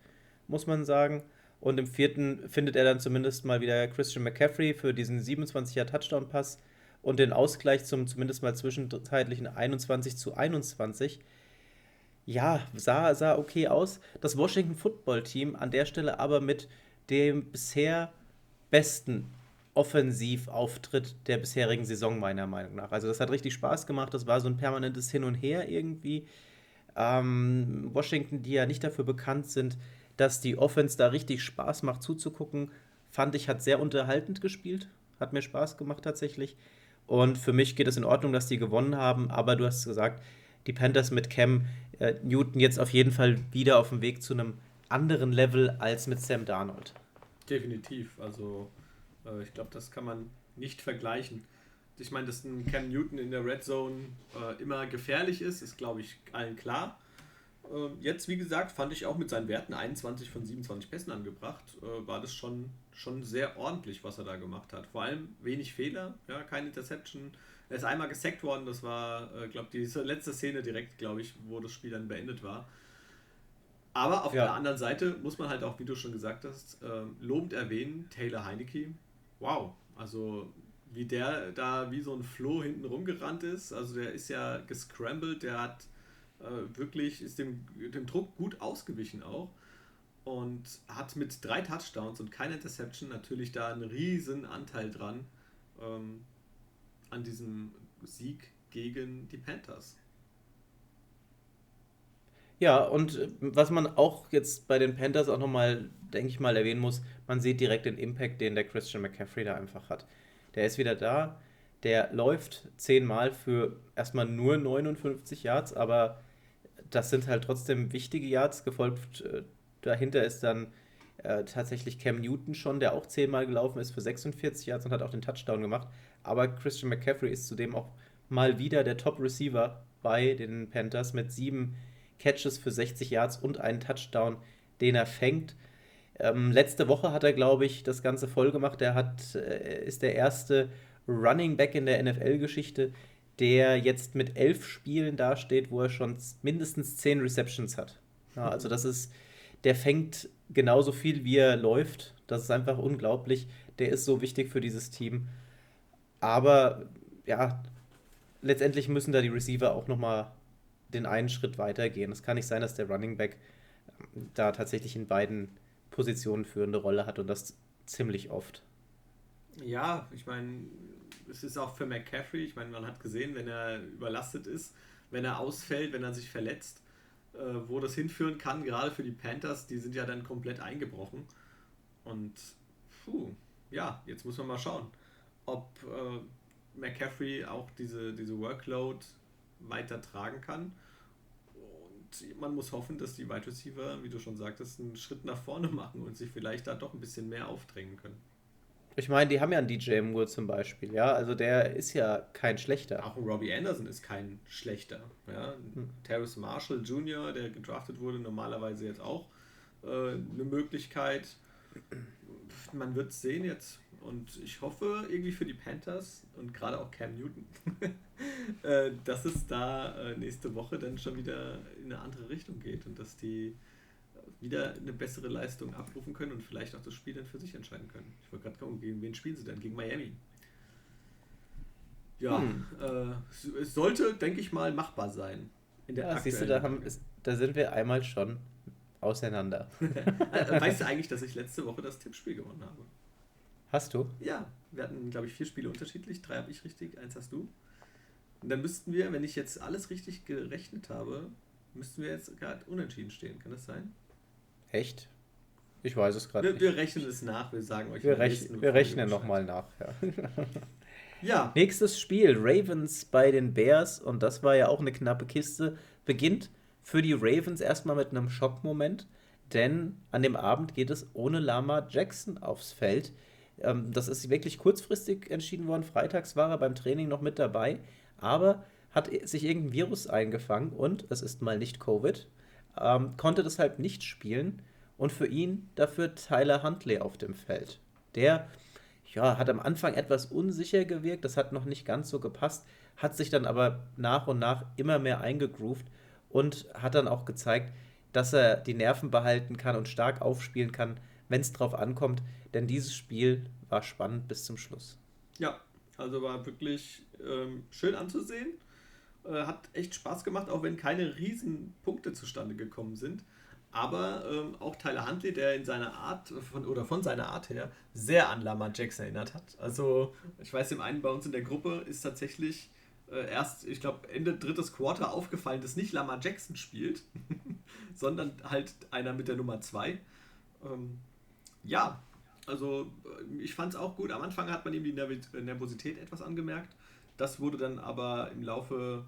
muss man sagen. Und im vierten findet er dann zumindest mal wieder Christian McCaffrey für diesen 27-Jahr-Touchdown-Pass und den Ausgleich zum zumindest mal zwischenzeitlichen 21 zu 21. Ja, sah, sah okay aus. Das Washington Football Team an der Stelle aber mit dem bisher besten Offensivauftritt der bisherigen Saison, meiner Meinung nach. Also, das hat richtig Spaß gemacht. Das war so ein permanentes Hin und Her irgendwie. Ähm, Washington, die ja nicht dafür bekannt sind, dass die Offense da richtig Spaß macht zuzugucken, fand ich, hat sehr unterhaltend gespielt. Hat mir Spaß gemacht tatsächlich. Und für mich geht es in Ordnung, dass die gewonnen haben. Aber du hast gesagt, die Panthers mit Cam äh, Newton jetzt auf jeden Fall wieder auf dem Weg zu einem anderen Level als mit Sam Darnold. Definitiv. Also äh, ich glaube, das kann man nicht vergleichen. Ich meine, dass ein Cam Newton in der Red Zone äh, immer gefährlich ist, ist, glaube ich, allen klar. Ähm, jetzt, wie gesagt, fand ich auch mit seinen Werten 21 von 27 Pässen angebracht, äh, war das schon schon sehr ordentlich, was er da gemacht hat. Vor allem wenig Fehler, ja, kein Interception. Er ist einmal gesackt worden, das war, äh, glaube ich, die letzte Szene direkt, glaube ich, wo das Spiel dann beendet war. Aber auf ja. der anderen Seite muss man halt auch, wie du schon gesagt hast, äh, lobend erwähnen, Taylor Heinecke. Wow, also wie der da wie so ein Floh hinten rumgerannt ist. Also der ist ja gescrambled, der hat äh, wirklich, ist dem, dem Druck gut ausgewichen auch und hat mit drei Touchdowns und keiner Interception natürlich da einen riesen Anteil dran ähm, an diesem Sieg gegen die Panthers. Ja, und äh, was man auch jetzt bei den Panthers auch nochmal, denke ich mal, erwähnen muss, man sieht direkt den Impact, den der Christian McCaffrey da einfach hat. Der ist wieder da, der läuft zehnmal für erstmal nur 59 Yards, aber das sind halt trotzdem wichtige Yards, gefolgt äh, Dahinter ist dann äh, tatsächlich Cam Newton schon, der auch zehnmal gelaufen ist für 46 Yards und hat auch den Touchdown gemacht. Aber Christian McCaffrey ist zudem auch mal wieder der Top-Receiver bei den Panthers mit sieben Catches für 60 Yards und einen Touchdown, den er fängt. Ähm, letzte Woche hat er, glaube ich, das Ganze voll gemacht. Er hat, äh, ist der erste Running Back in der NFL-Geschichte, der jetzt mit elf Spielen dasteht, wo er schon mindestens zehn Receptions hat. Ja, also das ist der fängt genauso viel, wie er läuft. Das ist einfach unglaublich. Der ist so wichtig für dieses Team. Aber ja, letztendlich müssen da die Receiver auch nochmal den einen Schritt weitergehen. Es kann nicht sein, dass der Running Back ähm, da tatsächlich in beiden Positionen führende Rolle hat und das ziemlich oft. Ja, ich meine, es ist auch für McCaffrey, ich meine, man hat gesehen, wenn er überlastet ist, wenn er ausfällt, wenn er sich verletzt, äh, wo das hinführen kann, gerade für die Panthers, die sind ja dann komplett eingebrochen. Und puh, ja, jetzt muss man mal schauen, ob äh, McCaffrey auch diese, diese Workload weiter tragen kann. Und man muss hoffen, dass die Wide Receiver, wie du schon sagtest, einen Schritt nach vorne machen und sich vielleicht da doch ein bisschen mehr aufdrängen können. Ich meine, die haben ja einen DJ Moore zum Beispiel, ja. Also der ist ja kein schlechter. Auch Robbie Anderson ist kein schlechter. Ja. Hm. Terrace Marshall Jr., der gedraftet wurde, normalerweise jetzt auch äh, eine Möglichkeit. Man wird es sehen jetzt. Und ich hoffe irgendwie für die Panthers und gerade auch Cam Newton, äh, dass es da äh, nächste Woche dann schon wieder in eine andere Richtung geht und dass die wieder eine bessere Leistung abrufen können und vielleicht auch das Spiel dann für sich entscheiden können. Ich wollte gerade gucken, gegen wen spielen sie denn? Gegen Miami. Ja, hm. äh, es sollte, denke ich mal, machbar sein. In der ja, siehst du, da, haben, da sind wir einmal schon auseinander. Äh, weißt du eigentlich, dass ich letzte Woche das Tippspiel gewonnen habe? Hast du? Ja, wir hatten, glaube ich, vier Spiele unterschiedlich. Drei habe ich richtig, eins hast du. Und dann müssten wir, wenn ich jetzt alles richtig gerechnet habe, müssten wir jetzt gerade unentschieden stehen. Kann das sein? Echt? Ich weiß es gerade nicht. Wir rechnen es nach, wir sagen euch. Wir, rech wir rechnen nochmal nach, ja. ja. Nächstes Spiel, Ravens bei den Bears, und das war ja auch eine knappe Kiste, beginnt für die Ravens erstmal mit einem Schockmoment, denn an dem Abend geht es ohne Lama Jackson aufs Feld. Ähm, das ist wirklich kurzfristig entschieden worden. Freitags war er beim Training noch mit dabei, aber hat sich irgendein Virus eingefangen und es ist mal nicht Covid ähm, konnte deshalb nicht spielen und für ihn dafür Tyler Huntley auf dem Feld. Der ja, hat am Anfang etwas unsicher gewirkt, das hat noch nicht ganz so gepasst, hat sich dann aber nach und nach immer mehr eingegroovt und hat dann auch gezeigt, dass er die Nerven behalten kann und stark aufspielen kann, wenn es drauf ankommt, denn dieses Spiel war spannend bis zum Schluss. Ja, also war wirklich ähm, schön anzusehen. Äh, hat echt Spaß gemacht, auch wenn keine riesen Punkte zustande gekommen sind. Aber ähm, auch Tyler Huntley, der in seiner Art von, oder von seiner Art her sehr an Lamar Jackson erinnert hat. Also, ich weiß, dem einen bei uns in der Gruppe ist tatsächlich äh, erst, ich glaube, Ende drittes Quarter aufgefallen, dass nicht Lamar Jackson spielt, sondern halt einer mit der Nummer 2. Ähm, ja, also äh, ich fand es auch gut. Am Anfang hat man ihm die Nervosität etwas angemerkt. Das wurde dann aber im Laufe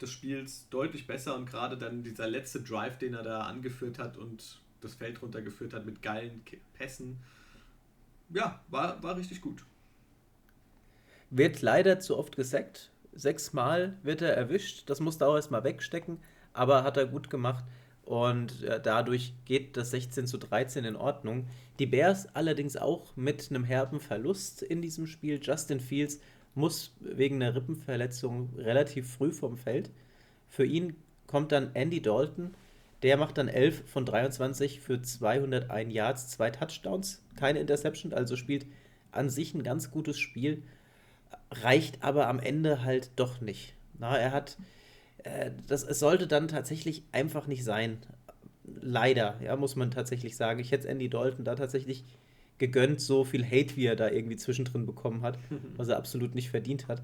des Spiels deutlich besser und gerade dann dieser letzte Drive, den er da angeführt hat und das Feld runtergeführt hat mit geilen Pässen, ja, war, war richtig gut. Wird leider zu oft gesackt. Sechsmal wird er erwischt. Das musste auch erstmal wegstecken, aber hat er gut gemacht. Und äh, dadurch geht das 16 zu 13 in Ordnung. Die Bears allerdings auch mit einem herben Verlust in diesem Spiel. Justin Fields muss wegen einer Rippenverletzung relativ früh vom Feld. Für ihn kommt dann Andy Dalton. Der macht dann 11 von 23 für 201 Yards, zwei Touchdowns, keine Interception, also spielt an sich ein ganz gutes Spiel, reicht aber am Ende halt doch nicht. Na, er hat, äh, das, es sollte dann tatsächlich einfach nicht sein. Leider, ja, muss man tatsächlich sagen. Ich hätte Andy Dalton da tatsächlich gegönnt, so viel Hate, wie er da irgendwie zwischendrin bekommen hat, was er absolut nicht verdient hat.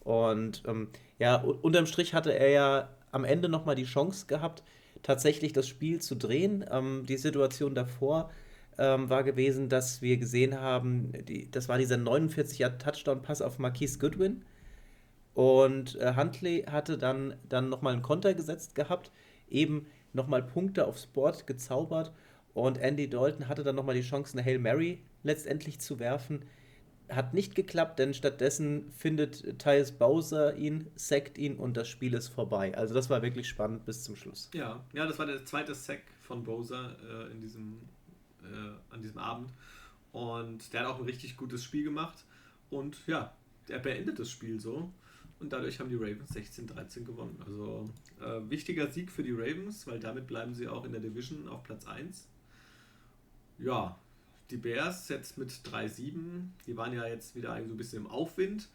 Und ähm, ja, unterm Strich hatte er ja am Ende nochmal die Chance gehabt, tatsächlich das Spiel zu drehen. Ähm, die Situation davor ähm, war gewesen, dass wir gesehen haben, die, das war dieser 49er-Touchdown-Pass auf Marquise Goodwin. Und äh, Huntley hatte dann, dann nochmal einen Konter gesetzt gehabt, eben nochmal Punkte aufs Board gezaubert und Andy Dalton hatte dann nochmal die Chance, eine Hail Mary letztendlich zu werfen. Hat nicht geklappt, denn stattdessen findet Tyus Bowser ihn, sackt ihn und das Spiel ist vorbei. Also das war wirklich spannend bis zum Schluss. Ja, ja das war der zweite Sack von Bowser äh, in diesem, äh, an diesem Abend. Und der hat auch ein richtig gutes Spiel gemacht. Und ja, er beendet das Spiel so. Und dadurch haben die Ravens 16-13 gewonnen. Also äh, wichtiger Sieg für die Ravens, weil damit bleiben sie auch in der Division auf Platz 1 ja, die Bears jetzt mit 3-7, die waren ja jetzt wieder so ein bisschen im Aufwind.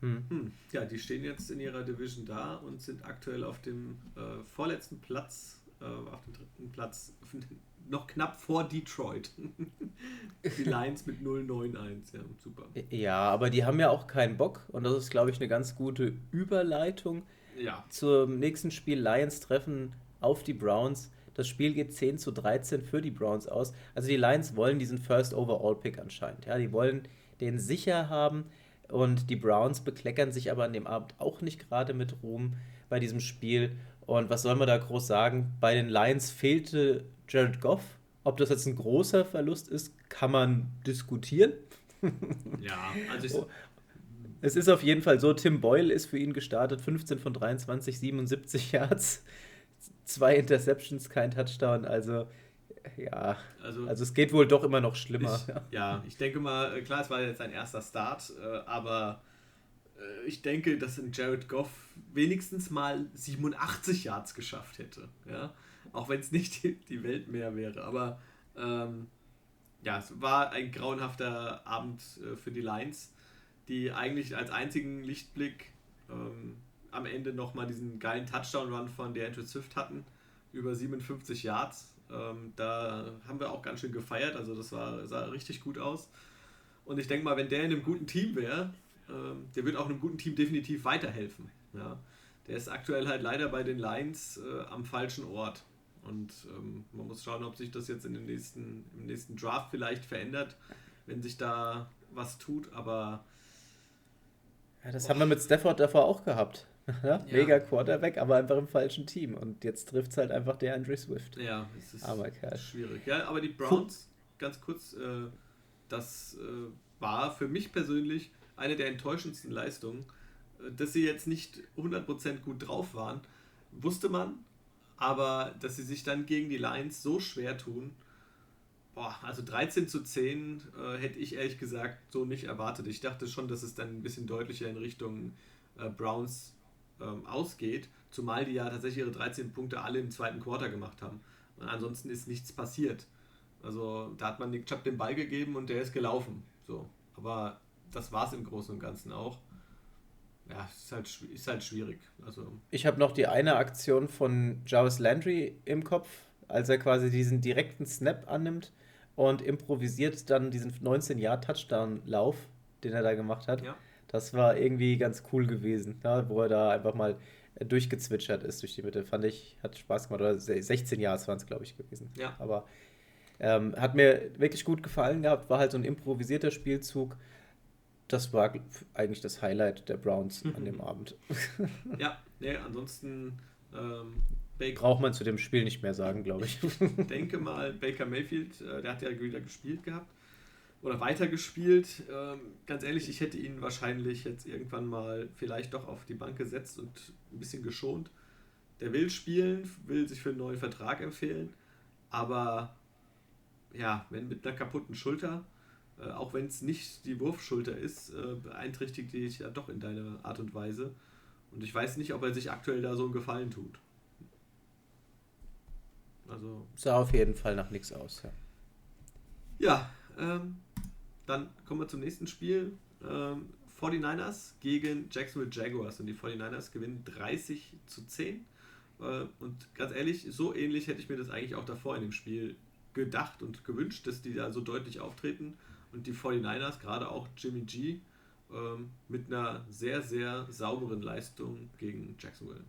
Hm. Hm, ja, die stehen jetzt in ihrer Division da und sind aktuell auf dem äh, vorletzten Platz, äh, auf dem dritten Platz, noch knapp vor Detroit. die Lions mit 0-9-1, ja, super. Ja, aber die haben ja auch keinen Bock und das ist, glaube ich, eine ganz gute Überleitung ja. zum nächsten Spiel. Lions treffen auf die Browns. Das Spiel geht 10 zu 13 für die Browns aus. Also die Lions wollen diesen First Overall Pick anscheinend. Ja, die wollen den sicher haben und die Browns bekleckern sich aber an dem Abend auch nicht gerade mit Ruhm bei diesem Spiel. Und was soll man da groß sagen? Bei den Lions fehlte Jared Goff. Ob das jetzt ein großer Verlust ist, kann man diskutieren. Ja, also ich, es ist auf jeden Fall so, Tim Boyle ist für ihn gestartet, 15 von 23, 77 Yards, zwei Interceptions, kein Touchdown, also ja, also, also es geht wohl doch immer noch schlimmer. Ich, ja, ich denke mal, äh, klar, es war jetzt sein erster Start, äh, aber äh, ich denke, dass ein Jared Goff wenigstens mal 87 Yards geschafft hätte, ja, auch wenn es nicht die, die, Welt mehr wäre, aber ähm, ja, es war ein grauenhafter Abend für die Lions die eigentlich als einzigen Lichtblick ähm, am Ende nochmal diesen geilen Touchdown-Run von der Andrew Swift hatten, über 57 Yards. Ähm, da haben wir auch ganz schön gefeiert, also das war, sah richtig gut aus. Und ich denke mal, wenn der in einem guten Team wäre, ähm, der wird auch einem guten Team definitiv weiterhelfen. Ja. Der ist aktuell halt leider bei den Lions äh, am falschen Ort. Und ähm, man muss schauen, ob sich das jetzt in den nächsten, im nächsten Draft vielleicht verändert, wenn sich da was tut. Aber ja, das Boah. haben wir mit Stafford davor auch gehabt. Ja? Mega Quarterback, aber einfach im falschen Team. Und jetzt trifft es halt einfach der Andre Swift. Ja, es ist aber schwierig. Ja, aber die Browns, ganz kurz, äh, das äh, war für mich persönlich eine der enttäuschendsten Leistungen. Äh, dass sie jetzt nicht 100% gut drauf waren, wusste man, aber dass sie sich dann gegen die Lions so schwer tun, Boah, also 13 zu 10 äh, hätte ich ehrlich gesagt so nicht erwartet. Ich dachte schon, dass es dann ein bisschen deutlicher in Richtung äh, Browns ähm, ausgeht, zumal die ja tatsächlich ihre 13 Punkte alle im zweiten Quarter gemacht haben. Und ansonsten ist nichts passiert. Also da hat man Nick Chubb den Ball gegeben und der ist gelaufen. So. Aber das war es im Großen und Ganzen auch. Ja, ist halt, ist halt schwierig. Also, ich habe noch die eine Aktion von Jarvis Landry im Kopf, als er quasi diesen direkten Snap annimmt und improvisiert dann diesen 19-Jahr-Touchdown-Lauf, den er da gemacht hat. Ja. Das war irgendwie ganz cool gewesen, ja, wo er da einfach mal durchgezwitschert ist durch die Mitte. Fand ich, hat Spaß gemacht. Oder 16 Jahre waren es, glaube ich, gewesen. Ja. Aber ähm, hat mir wirklich gut gefallen gehabt. War halt so ein improvisierter Spielzug. Das war eigentlich das Highlight der Browns an dem Abend. ja, nee, ansonsten ähm, Baker, Braucht man zu dem Spiel nicht mehr sagen, glaube ich. Ich denke mal, Baker Mayfield, äh, der hat ja wieder gespielt gehabt oder weitergespielt. Ähm, ganz ehrlich, ich hätte ihn wahrscheinlich jetzt irgendwann mal vielleicht doch auf die Bank gesetzt und ein bisschen geschont. Der will spielen, will sich für einen neuen Vertrag empfehlen, aber ja, wenn mit einer kaputten Schulter, äh, auch wenn es nicht die Wurfschulter ist, äh, beeinträchtigt dich ja doch in deiner Art und Weise. Und ich weiß nicht, ob er sich aktuell da so einen Gefallen tut. Also sah auf jeden Fall nach nichts aus. Ja, ja ähm, dann kommen wir zum nächsten Spiel. Ähm, 49ers gegen Jacksonville Jaguars und die 49ers gewinnen 30 zu 10. Äh, und ganz ehrlich, so ähnlich hätte ich mir das eigentlich auch davor in dem Spiel gedacht und gewünscht, dass die da so deutlich auftreten und die 49ers, gerade auch Jimmy G, ähm, mit einer sehr, sehr sauberen Leistung gegen Jacksonville.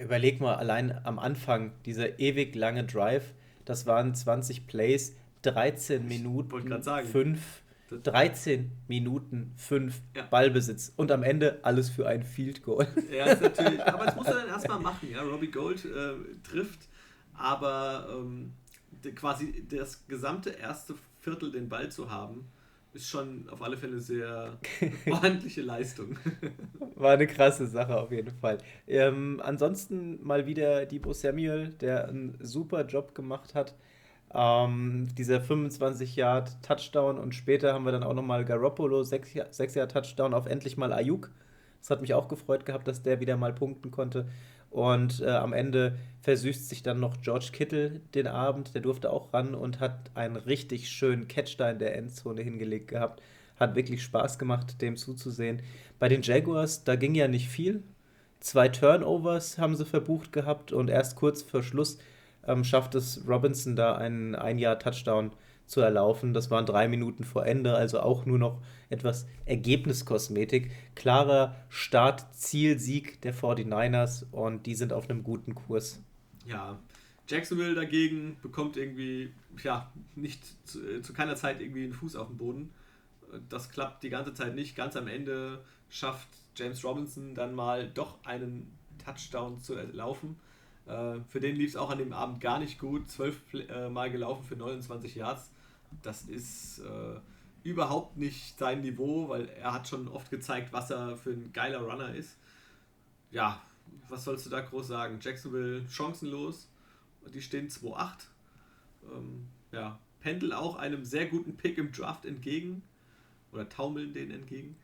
Überleg mal, allein am Anfang, dieser ewig lange Drive, das waren 20 Plays, 13 Minuten, sagen. 5, 13 Minuten, 5 ja. Ballbesitz und am Ende alles für ein Field Goal. Ja, ist natürlich, aber das muss er dann erstmal machen. Ja? Robbie Gold äh, trifft, aber ähm, quasi das gesamte erste Viertel den Ball zu haben, ist schon auf alle Fälle sehr ordentliche Leistung. War eine krasse Sache auf jeden Fall. Ähm, ansonsten mal wieder Debo Samuel, der einen super Job gemacht hat. Ähm, dieser 25 Yard Touchdown und später haben wir dann auch nochmal Garoppolo, 6 Yard Touchdown auf endlich mal Ayuk. Das hat mich auch gefreut gehabt, dass der wieder mal punkten konnte. Und äh, am Ende versüßt sich dann noch George Kittle den Abend. Der durfte auch ran und hat einen richtig schönen Catch da in der Endzone hingelegt gehabt. Hat wirklich Spaß gemacht, dem zuzusehen. Bei den Jaguars, da ging ja nicht viel. Zwei Turnovers haben sie verbucht gehabt und erst kurz vor Schluss ähm, schafft es Robinson da einen Ein-Jahr-Touchdown zu erlaufen. Das waren drei Minuten vor Ende, also auch nur noch etwas Ergebniskosmetik. Klarer Start-Ziel-Sieg der 49ers und die sind auf einem guten Kurs. Ja, Jacksonville dagegen bekommt irgendwie, ja, nicht zu, äh, zu keiner Zeit irgendwie einen Fuß auf den Boden. Das klappt die ganze Zeit nicht. Ganz am Ende schafft James Robinson dann mal doch einen Touchdown zu laufen. Äh, für den lief es auch an dem Abend gar nicht gut. Zwölf äh, Mal gelaufen für 29 Yards. Das ist äh, überhaupt nicht sein Niveau, weil er hat schon oft gezeigt, was er für ein geiler Runner ist. Ja, was sollst du da groß sagen? Jacksonville chancenlos. Die stehen 2-8. Ähm, ja, pendeln auch einem sehr guten Pick im Draft entgegen. Oder taumeln denen entgegen.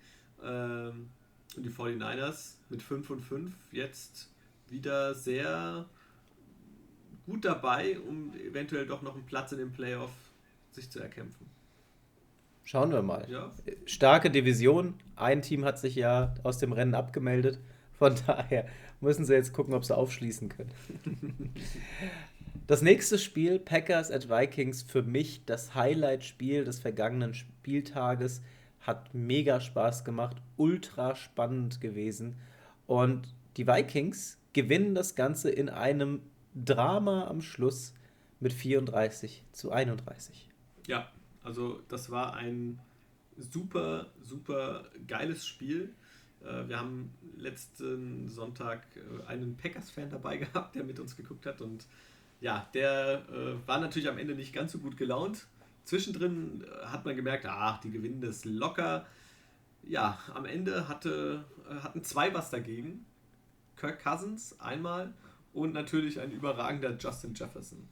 Ähm, und die 49ers mit 5 und 5 jetzt wieder sehr gut dabei, um eventuell doch noch einen Platz in den Playoff sich zu erkämpfen. Schauen wir mal. Ja. Starke Division. Ein Team hat sich ja aus dem Rennen abgemeldet. Von daher müssen sie jetzt gucken, ob sie aufschließen können. Das nächste Spiel, Packers at Vikings, für mich das Highlight-Spiel des vergangenen Spieltages. Hat mega Spaß gemacht, ultra spannend gewesen. Und die Vikings gewinnen das Ganze in einem Drama am Schluss mit 34 zu 31. Ja, also das war ein super, super geiles Spiel. Äh, wir haben letzten Sonntag äh, einen Packers-Fan dabei gehabt, der mit uns geguckt hat und ja, der äh, war natürlich am Ende nicht ganz so gut gelaunt. Zwischendrin hat man gemerkt, ach, die gewinnen das locker. Ja, am Ende hatte, hatten zwei was dagegen. Kirk Cousins einmal und natürlich ein überragender Justin Jefferson.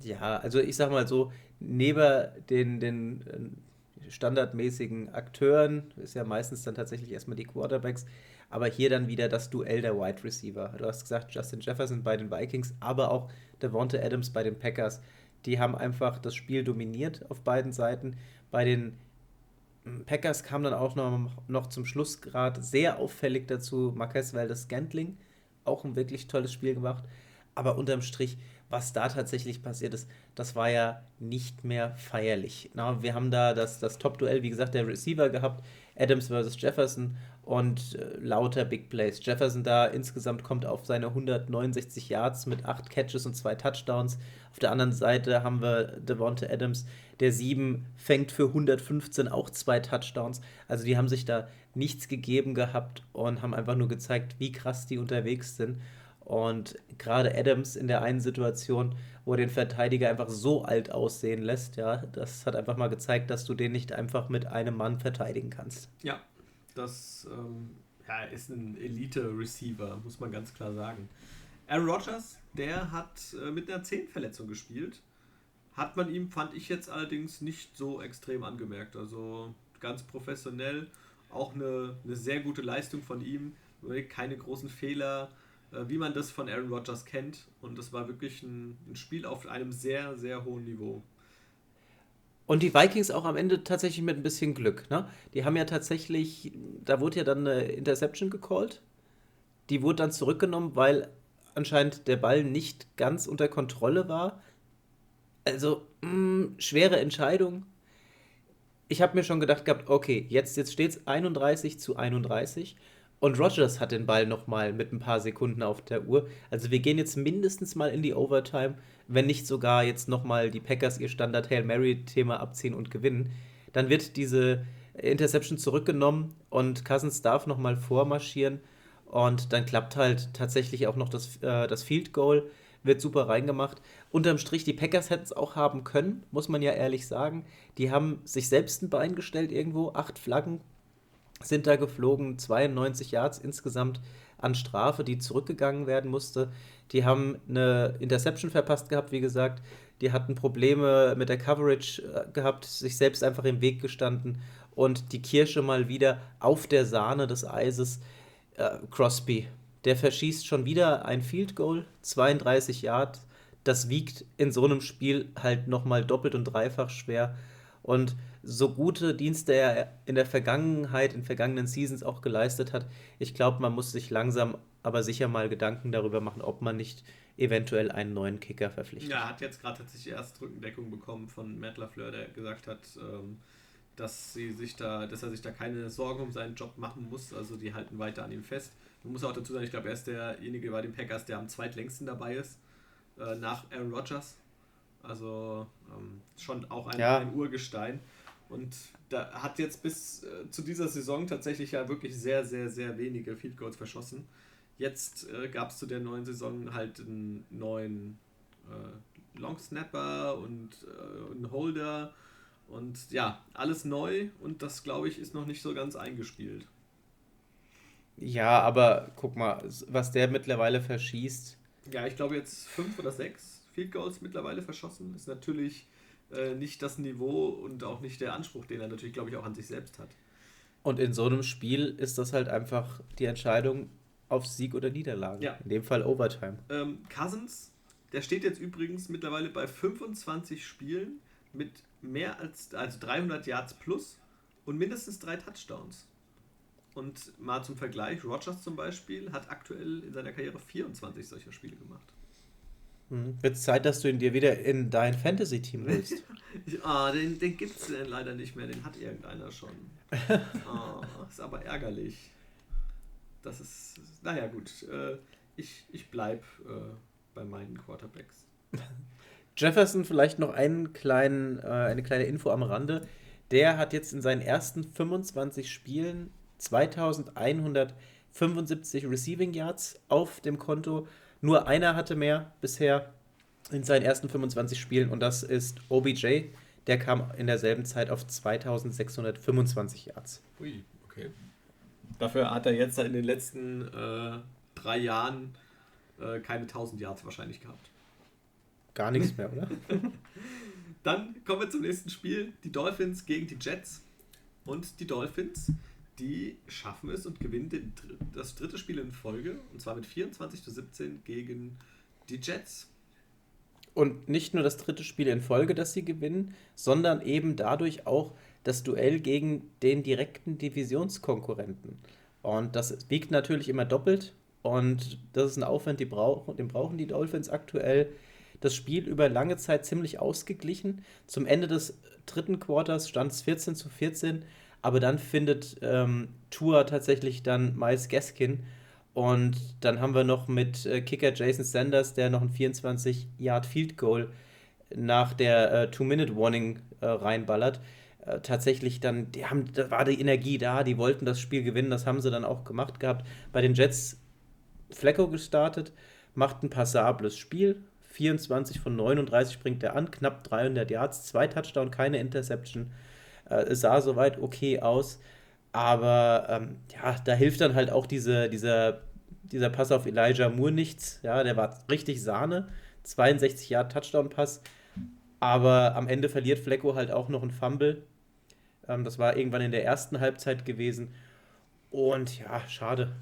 Ja, also ich sag mal so, neben den, den äh, standardmäßigen Akteuren, ist ja meistens dann tatsächlich erstmal die Quarterbacks, aber hier dann wieder das Duell der Wide Receiver. Du hast gesagt, Justin Jefferson bei den Vikings, aber auch Devonta Adams bei den Packers. Die haben einfach das Spiel dominiert auf beiden Seiten. Bei den hm, Packers kam dann auch noch, noch zum Schluss gerade sehr auffällig dazu Marquez Valdez Scantling. Auch ein wirklich tolles Spiel gemacht. Aber unterm Strich was da tatsächlich passiert ist, das war ja nicht mehr feierlich. Na, wir haben da das, das Top-Duell, wie gesagt, der Receiver gehabt, Adams versus Jefferson und äh, lauter Big Plays. Jefferson da insgesamt kommt auf seine 169 Yards mit 8 Catches und 2 Touchdowns. Auf der anderen Seite haben wir Devonta Adams, der 7 fängt für 115, auch 2 Touchdowns. Also die haben sich da nichts gegeben gehabt und haben einfach nur gezeigt, wie krass die unterwegs sind. Und gerade Adams in der einen Situation, wo er den Verteidiger einfach so alt aussehen lässt, ja, das hat einfach mal gezeigt, dass du den nicht einfach mit einem Mann verteidigen kannst. Ja, das ähm, ja, ist ein Elite-Receiver, muss man ganz klar sagen. Aaron Rodgers, der hat äh, mit einer Zehenverletzung gespielt. Hat man ihm, fand ich jetzt allerdings nicht so extrem angemerkt. Also ganz professionell, auch eine, eine sehr gute Leistung von ihm. Keine großen Fehler wie man das von Aaron Rodgers kennt. Und das war wirklich ein, ein Spiel auf einem sehr, sehr hohen Niveau. Und die Vikings auch am Ende tatsächlich mit ein bisschen Glück. Ne? Die haben ja tatsächlich, da wurde ja dann eine Interception gecallt. Die wurde dann zurückgenommen, weil anscheinend der Ball nicht ganz unter Kontrolle war. Also, mh, mm, schwere Entscheidung. Ich habe mir schon gedacht gehabt, okay, jetzt, jetzt steht es 31 zu 31 und Rogers hat den Ball nochmal mit ein paar Sekunden auf der Uhr. Also wir gehen jetzt mindestens mal in die Overtime, wenn nicht sogar jetzt nochmal die Packers ihr Standard Hail Mary-Thema abziehen und gewinnen. Dann wird diese Interception zurückgenommen und Cousins darf nochmal vormarschieren. Und dann klappt halt tatsächlich auch noch das, äh, das Field Goal, wird super reingemacht. Unterm Strich, die Packers hätten es auch haben können, muss man ja ehrlich sagen. Die haben sich selbst ein Bein gestellt irgendwo, acht Flaggen sind da geflogen, 92 Yards insgesamt an Strafe, die zurückgegangen werden musste. Die haben eine Interception verpasst gehabt, wie gesagt. Die hatten Probleme mit der Coverage äh, gehabt, sich selbst einfach im Weg gestanden. Und die Kirsche mal wieder auf der Sahne des Eises. Äh, Crosby, der verschießt schon wieder ein Field Goal, 32 Yards. Das wiegt in so einem Spiel halt nochmal doppelt und dreifach schwer. Und so gute Dienste er in der Vergangenheit, in vergangenen Seasons auch geleistet hat, ich glaube, man muss sich langsam aber sicher mal Gedanken darüber machen, ob man nicht eventuell einen neuen Kicker verpflichtet. Ja, hat jetzt gerade tatsächlich erst Rückendeckung bekommen von Matt LaFleur, der gesagt hat, ähm, dass, sie sich da, dass er sich da keine Sorgen um seinen Job machen muss. Also die halten weiter an ihm fest. Man muss auch dazu sagen, ich glaube, er ist derjenige bei den Packers, der am zweitlängsten dabei ist. äh, nach Aaron Rodgers. Also ähm, schon auch ein, Ja. ein Urgestein. Und da hat jetzt bis äh, zu dieser Saison tatsächlich ja wirklich sehr, sehr, sehr wenige Field Goals verschossen. Jetzt äh, gab es zu der neuen Saison halt einen neuen äh, Long Snapper und äh, einen Holder. Und ja, alles neu und das, glaube ich, ist noch nicht so ganz eingespielt. Ja, aber guck mal, was der mittlerweile verschießt. Ja, ich glaube jetzt fünf oder sechs Field Goals mittlerweile verschossen. Ist natürlich äh, nicht das Niveau und auch nicht der Anspruch, den er natürlich, glaube ich, auch an sich selbst hat. Und in so einem Spiel ist das halt einfach die Entscheidung auf Sieg oder Niederlage. Ja. In dem Fall Overtime. Ähm, Cousins, der steht jetzt übrigens mittlerweile bei 25 Spielen mit mehr als also 300 Yards plus und mindestens drei Touchdowns. Und mal zum Vergleich, Rogers zum Beispiel hat aktuell in seiner Karriere 24 solcher Spiele gemacht. Hm. Wird Zeit, dass du ihn dir wieder in dein Fantasy-Team. Ich, ah, den, den gibt es leider nicht mehr, den hat irgendeiner schon. Ah, ist aber ärgerlich. Das ist, naja gut, äh, ich, ich bleib äh, bei meinen Quarterbacks. Jefferson, vielleicht noch einen kleinen, äh, eine kleine Info am Rande. Der hat jetzt in seinen ersten 25 Spielen 2175 Receiving Yards auf dem Konto. Nur einer hatte mehr bisher in seinen ersten 25 Spielen und das ist OBJ. Der kam in derselben Zeit auf 2625 Yards. Ui, okay. Dafür hat er jetzt in den letzten äh, drei Jahren äh, keine 1000 Yards wahrscheinlich gehabt. Gar nichts mehr, oder? Dann kommen wir zum nächsten Spiel. Die Dolphins gegen die Jets. Und die Dolphins, die schaffen es und gewinnen den, das dritte Spiel in Folge. Und zwar mit 24 zu 17 gegen die Jets. Und nicht nur das dritte Spiel in Folge, das sie gewinnen, sondern eben dadurch auch das Duell gegen den direkten Divisionskonkurrenten. Und das wiegt natürlich immer doppelt. Und das ist ein Aufwand, die brauchen, den brauchen die Dolphins aktuell. Das Spiel über lange Zeit ziemlich ausgeglichen. Zum Ende des dritten Quarters stand es 14 zu 14. Aber dann findet ähm, Tua tatsächlich dann Miles Gaskin. Und dann haben wir noch mit äh, Kicker Jason Sanders, der noch ein 24-Yard-Field-Goal nach der äh, Two-Minute-Warning äh, reinballert. Äh, tatsächlich dann, die haben, da war die Energie da, die wollten das Spiel gewinnen, das haben sie dann auch gemacht gehabt. Bei den Jets Flecko gestartet, macht ein passables Spiel. 24 von 39 bringt er an, knapp 300 Yards, zwei Touchdown, keine Interception. Äh, es sah soweit okay aus. Aber ähm, ja, da hilft dann halt auch diese, dieser, dieser Pass auf Elijah Moore nichts. Ja, der war richtig Sahne. 62 Yard Touchdown-Pass. Aber am Ende verliert Flecko halt auch noch ein Fumble. Ähm, das war irgendwann in der ersten Halbzeit gewesen. Und ja, schade.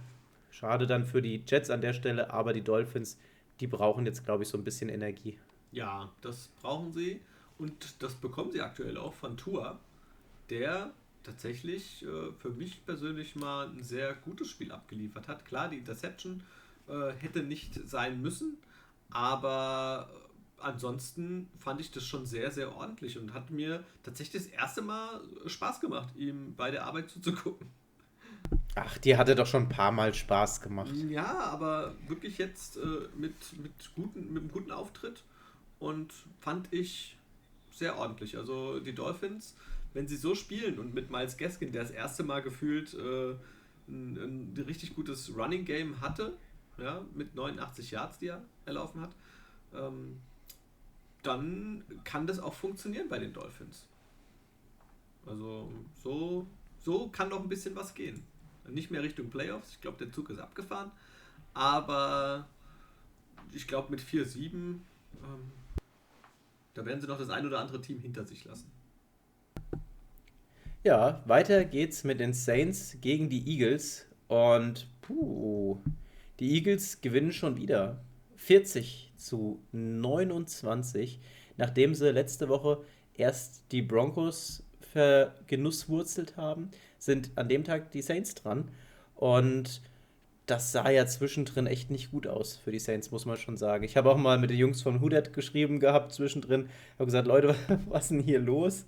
Schade dann für die Jets an der Stelle, aber die Dolphins, die brauchen jetzt, glaube ich, so ein bisschen Energie. Ja, das brauchen sie. Und das bekommen sie aktuell auch von Tua, der tatsächlich äh, für mich persönlich mal ein sehr gutes Spiel abgeliefert hat. Klar, die Interception äh, hätte nicht sein müssen, aber äh, ansonsten fand ich das schon sehr, sehr ordentlich und hat mir tatsächlich das erste Mal Spaß gemacht, ihm bei der Arbeit zuzugucken. Ach, die hatte doch schon ein paar Mal Spaß gemacht. Ja, aber wirklich jetzt äh, mit, mit, guten, mit einem guten Auftritt und fand ich sehr ordentlich. Also die Dolphins, wenn sie so spielen und mit Miles Gaskin, der das erste Mal gefühlt äh, ein, ein richtig gutes Running Game hatte, ja, mit 89 Yards, die er erlaufen hat, ähm, dann kann das auch funktionieren bei den Dolphins. Also so, so kann noch ein bisschen was gehen. Nicht mehr Richtung Playoffs, ich glaube, der Zug ist abgefahren, aber ich glaube mit 4-7, ähm, da werden sie noch das ein oder andere Team hinter sich lassen. Ja, weiter geht's mit den Saints gegen die Eagles. Und puh, die Eagles gewinnen schon wieder. 40 zu 29, nachdem sie letzte Woche erst die Broncos vergenusswurzelt haben, sind an dem Tag die Saints dran. Und das sah ja zwischendrin echt nicht gut aus für die Saints, muss man schon sagen. Ich habe auch mal mit den Jungs von Hudet geschrieben gehabt zwischendrin. Habe gesagt, Leute, was ist denn hier los?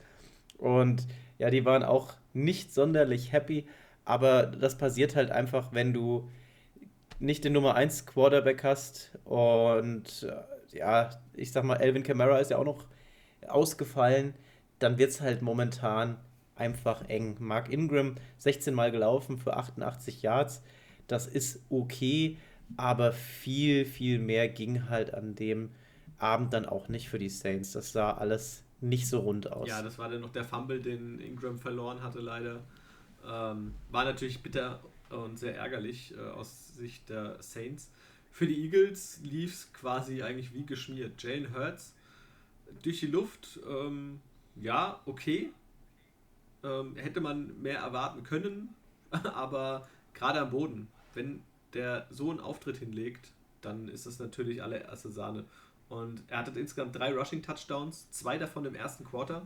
Und ja, die waren auch nicht sonderlich happy, aber das passiert halt einfach, wenn du nicht den Nummer 1 Quarterback hast und äh, ja, ich sag mal, Elvin Kamara ist ja auch noch ausgefallen. Dann wird es halt momentan einfach eng. Mark Ingram 16 Mal gelaufen für 88 Yards. Das ist okay, aber viel, viel mehr ging halt an dem Abend dann auch nicht für die Saints. Das sah alles nicht so rund aus. Ja, das war dann noch der Fumble, den Ingram verloren hatte, leider. Ähm, war natürlich bitter und sehr ärgerlich äh, aus Sicht der Saints. Für die Eagles lief es quasi eigentlich wie geschmiert. Jane Hurts durch die Luft, ähm, ja, okay. Ähm, hätte man mehr erwarten können, aber gerade am Boden, wenn der so einen Auftritt hinlegt, dann ist das natürlich allererste Sahne. Und er hatte insgesamt drei Rushing-Touchdowns, zwei davon im ersten Quarter.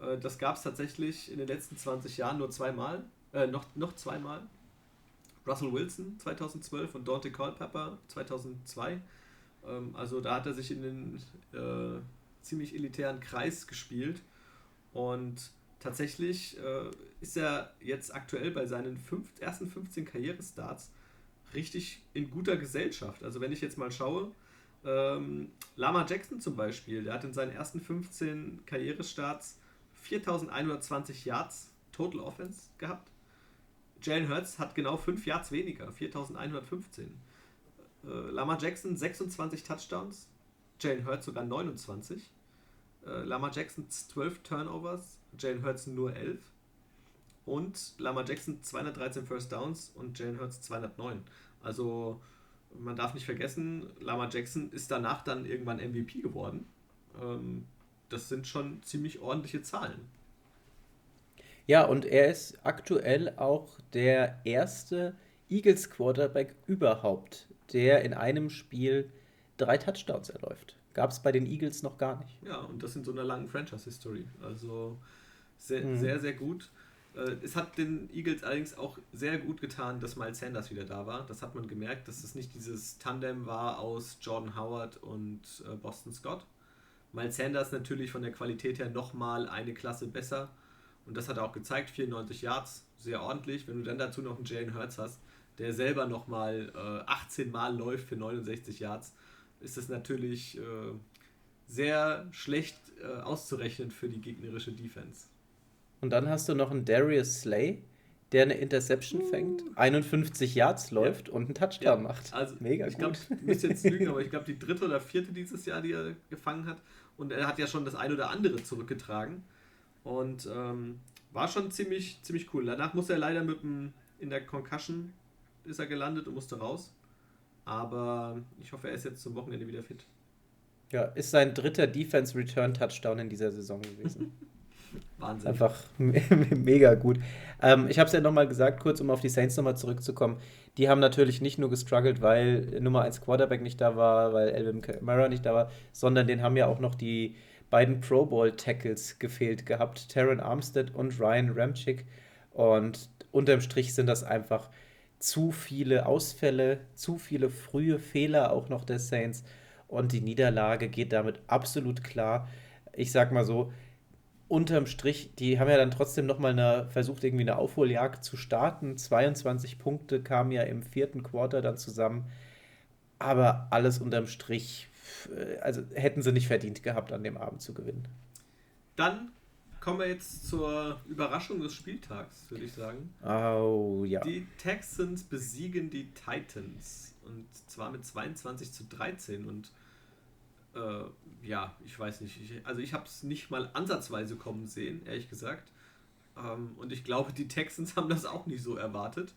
Äh, das gab es tatsächlich in den letzten 20 Jahren nur zweimal, äh, noch, noch zweimal. Russell Wilson 2012 und Dante Culpepper 2002. Ähm, also da hat er sich in den äh, ziemlich elitären Kreis gespielt. Und tatsächlich äh, ist er jetzt aktuell bei seinen fünf, ersten 15 Karrierestarts richtig in guter Gesellschaft. Also wenn ich jetzt mal schaue, ähm, Lama Jackson zum Beispiel, der hat in seinen ersten 15 Karrierestarts 4120 Yards Total Offense gehabt. Jalen Hurts hat genau 5 Yards weniger, 4115. Äh, Lama Jackson 26 Touchdowns, Jalen Hurts sogar 29. Äh, Lama Jackson 12 Turnovers, Jalen Hurts nur 11. Und Lama Jackson 213 First Downs und Jalen Hurts 209. Also man darf nicht vergessen, Lama Jackson ist danach dann irgendwann MVP geworden. Ähm, das sind schon ziemlich ordentliche Zahlen. Ja, und er ist aktuell auch der erste Eagles Quarterback überhaupt, der in einem Spiel drei Touchdowns erläuft. Gab es bei den Eagles noch gar nicht. Ja, und das in so einer langen Franchise-History. Also sehr, mhm. sehr, sehr gut. Äh, es hat den Eagles allerdings auch sehr gut getan, dass Miles Sanders wieder da war. Das hat man gemerkt, dass es nicht dieses Tandem war aus Jordan Howard und äh, Boston Scott. Miles Sanders natürlich von der Qualität her nochmal eine Klasse besser. Und das hat er auch gezeigt, 94 Yards, sehr ordentlich. Wenn du dann dazu noch einen Jalen Hurts hast, der selber nochmal äh, 18 Mal läuft für 69 Yards, ist es natürlich äh, sehr schlecht äh, auszurechnen für die gegnerische Defense. Und dann hast du noch einen Darius Slay, der eine Interception uh. fängt, 51 Yards läuft ja. und einen Touchdown ja. macht. Also, Mega ich glaube, du musst jetzt lügen, aber ich glaube, die dritte oder vierte dieses Jahr, die er gefangen hat. Und er hat ja schon das ein oder andere zurückgetragen. Und ähm, war schon ziemlich, ziemlich cool. Danach musste er leider mit dem, in der Concussion ist er gelandet und musste raus. Aber ich hoffe, er ist jetzt zum Wochenende wieder fit. Ja, ist sein dritter Defense Return Touchdown in dieser Saison gewesen. Wahnsinn. Einfach mega gut. Ähm, ich habe es ja nochmal gesagt, kurz um auf die Saints nochmal zurückzukommen. Die haben natürlich nicht nur gestruggelt, weil Nummer 1 Quarterback nicht da war, weil Elvin Kamara nicht da war, sondern den haben ja auch noch die beiden Pro Bowl Tackles gefehlt gehabt, Taron Armstead und Ryan Ramchick. Und unterm Strich sind das einfach zu viele Ausfälle, zu viele frühe Fehler auch noch der Saints und die Niederlage geht damit absolut klar. Ich sag mal so, unterm Strich, die haben ja dann trotzdem nochmal eine, versucht, irgendwie eine Aufholjagd zu starten. 22 Punkte kamen ja im vierten Quarter dann zusammen. Aber alles unterm Strich, äh, also hätten sie nicht verdient gehabt, an dem Abend zu gewinnen. Dann kommen wir jetzt zur Überraschung des Spieltags, würde ich sagen. Oh ja. Die Texans besiegen die Titans. Und zwar mit 22 zu 13. Und äh, ja, ich weiß nicht. Ich, also ich habe es nicht mal ansatzweise kommen sehen, ehrlich gesagt. Ähm, und ich glaube, die Texans haben das auch nicht so erwartet.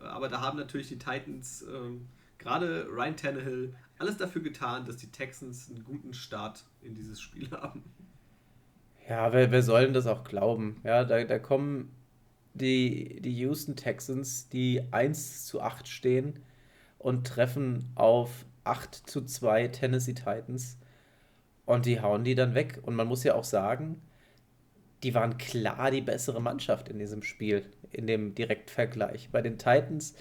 Äh, aber da haben natürlich die Titans, ähm, gerade Ryan Tannehill, alles dafür getan, dass die Texans einen guten Start in dieses Spiel haben. Ja, wer, wer soll denn das auch glauben? Ja, da, da kommen die, die Houston Texans, die 1 zu 8 stehen und treffen auf 8 zu 2 Tennessee Titans und die hauen die dann weg. Und man muss ja auch sagen, die waren klar die bessere Mannschaft in diesem Spiel, in dem Direktvergleich. Bei den Titans,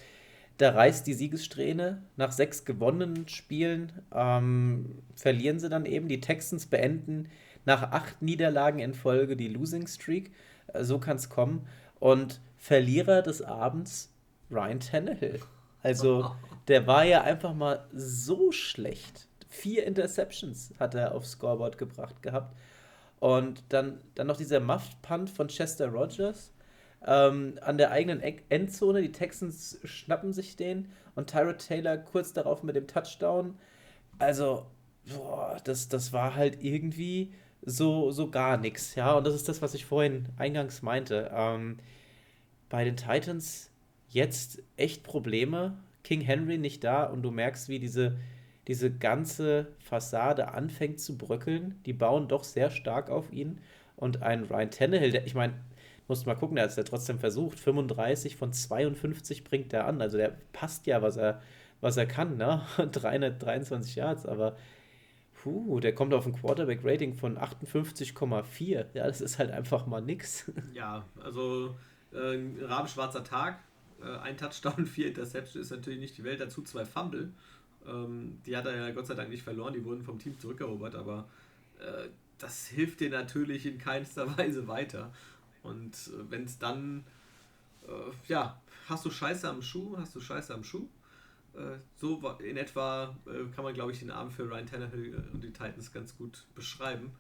da reißt die Siegessträhne. Nach sechs gewonnenen Spielen ähm, verlieren sie dann eben. Die Texans beenden nach acht Niederlagen in Folge die Losing Streak. Äh, so kann es kommen. Und Verlierer des Abends, Ryan Tannehill. Also, der war ja einfach mal so schlecht. vier Interceptions hat er aufs Scoreboard gebracht gehabt. Und dann, dann noch dieser Muffed-Punt von Chester Rogers ähm, an der eigenen Endzone. Die Texans schnappen sich den und Tyrod Taylor kurz darauf mit dem Touchdown. Also, boah, das, das war halt irgendwie so, so gar nichts. Ja, und das ist das, was ich vorhin eingangs meinte. Ähm, bei den Titans jetzt echt Probleme. King Henry nicht da und du merkst, wie diese, diese ganze Fassade anfängt zu bröckeln. Die bauen doch sehr stark auf ihn. Und ein Ryan Tannehill, der, ich meine, musst mal gucken, der hat es ja trotzdem versucht. 35 von 52 bringt er an. Also der passt ja, was er, was er kann, ne? 323 Yards, aber puh, der kommt auf ein Quarterback-Rating von 58,4. Ja, das ist halt einfach mal nix. Ja, also äh, rabenschwarzer Tag. Äh, ein Touchdown, vier Interception ist natürlich nicht die Welt. Dazu zwei Fumble. Ähm, die hat er ja Gott sei Dank nicht verloren. Die wurden vom Team zurückerobert, aber äh, das hilft dir natürlich in keinster Weise weiter. Und äh, wenn es dann, äh, ja, hast du Scheiße am Schuh, hast du Scheiße am Schuh. Äh, so in etwa äh, kann man, glaube ich, den Abend für Ryan Tannehill und die Titans ganz gut beschreiben.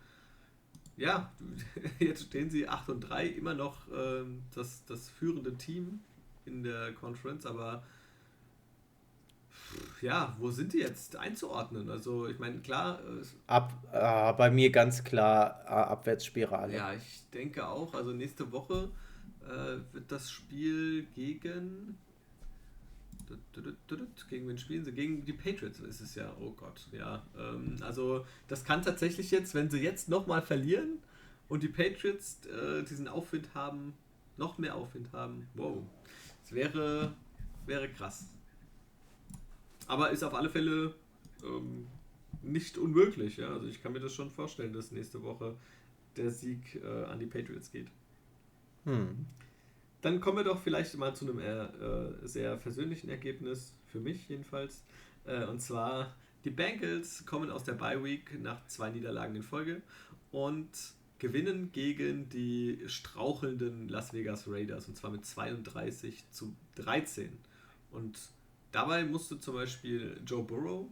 Ja, jetzt stehen sie 8 und 3, immer noch ähm, das, das führende Team in der Conference, aber ja, wo sind die jetzt einzuordnen? Also, ich meine, klar. Äh, Ab, äh, bei mir ganz klar äh, Abwärtsspirale. Ja, ich denke auch. Also, nächste Woche äh, wird das Spiel gegen. Gegen wen spielen sie? Gegen die Patriots ist es ja. Oh Gott, ja. Ähm, also, das kann tatsächlich jetzt, wenn sie jetzt nochmal verlieren und die Patriots äh, diesen Aufwind haben, noch mehr Aufwind haben. Wow. Wäre, wäre krass. Aber ist auf alle Fälle ähm, nicht unmöglich. Ja? Also ich kann mir das schon vorstellen, dass nächste Woche der Sieg äh, an die Patriots geht. Hm. Dann kommen wir doch vielleicht mal zu einem äh, sehr versöhnlichen Ergebnis, für mich jedenfalls. Äh, und zwar, die Bengals kommen aus der Bye Week nach zwei Niederlagen in Folge und gewinnen gegen die strauchelnden Las Vegas Raiders und zwar mit 32 zu 13. Und Dabei musste zum Beispiel Joe Burrow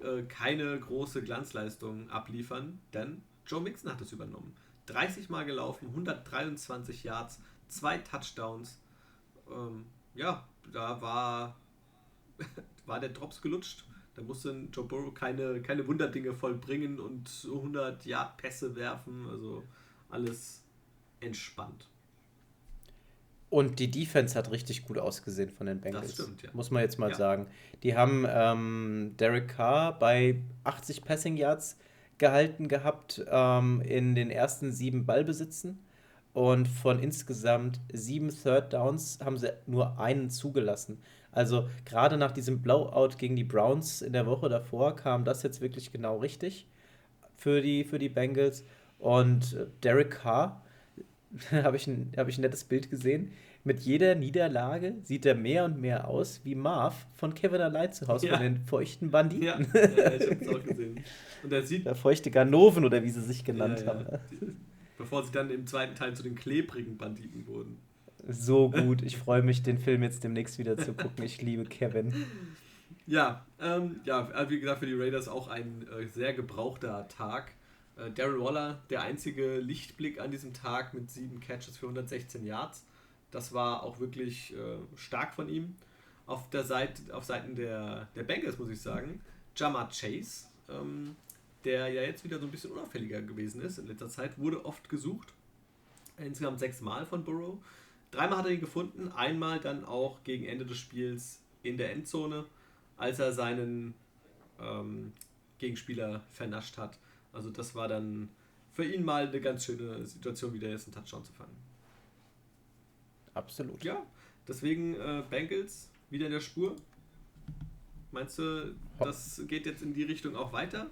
äh, keine große Glanzleistung abliefern, denn Joe Mixon hat es übernommen. 30 Mal gelaufen, 123 Yards, zwei Touchdowns. Ähm, ja, da war, war der Drops gelutscht. Da musste Joe Burrow keine, keine Wunderdinge vollbringen und 100 Yard Pässe werfen. Also alles entspannt. Und die Defense hat richtig gut ausgesehen von den Bengals. Das stimmt, ja. Muss man jetzt mal ja. sagen. Die haben ähm, Derek Carr bei 80 Passing Yards gehalten gehabt ähm, in den ersten sieben Ballbesitzen. Und von insgesamt sieben Third Downs haben sie nur einen zugelassen. Also gerade nach diesem Blowout gegen die Browns in der Woche davor kam das jetzt wirklich genau richtig für die, für die Bengals. Und äh, Derek Carr habe ich, ein, hab ich ein nettes Bild gesehen. Mit jeder Niederlage sieht er mehr und mehr aus wie Marv von Kevin Allein zu Hause, ja. von den feuchten Banditen. Ja, ja ich habe es auch gesehen. Und er sieht. Der feuchte Ganoven oder wie sie sich genannt ja, haben. Bevor sie dann im zweiten Teil zu den klebrigen Banditen wurden. So gut. Ich freue mich, den Film jetzt demnächst wieder zu gucken. Ich liebe Kevin. Ja, ähm, ja, wie gesagt, für die Raiders auch ein äh, sehr gebrauchter Tag. Äh, Daryl Waller, der einzige Lichtblick an diesem Tag mit sieben Catches für 116 Yards. Das war auch wirklich äh, stark von ihm. Auf der Seite, auf Seiten der, der Bengals muss ich sagen, Jamar Chase, ähm, der ja jetzt wieder so ein bisschen unauffälliger gewesen ist in letzter Zeit, wurde oft gesucht. Insgesamt sechs Mal von Burrow. Dreimal hat er ihn gefunden, einmal dann auch gegen Ende des Spiels in der Endzone, als er seinen ähm, Gegenspieler vernascht hat. Also das war dann für ihn mal eine ganz schöne Situation, wieder jetzt einen Touchdown zu fangen. Absolut. Ja, deswegen äh, Bengals wieder in der Spur. Meinst du, das geht jetzt in die Richtung auch weiter?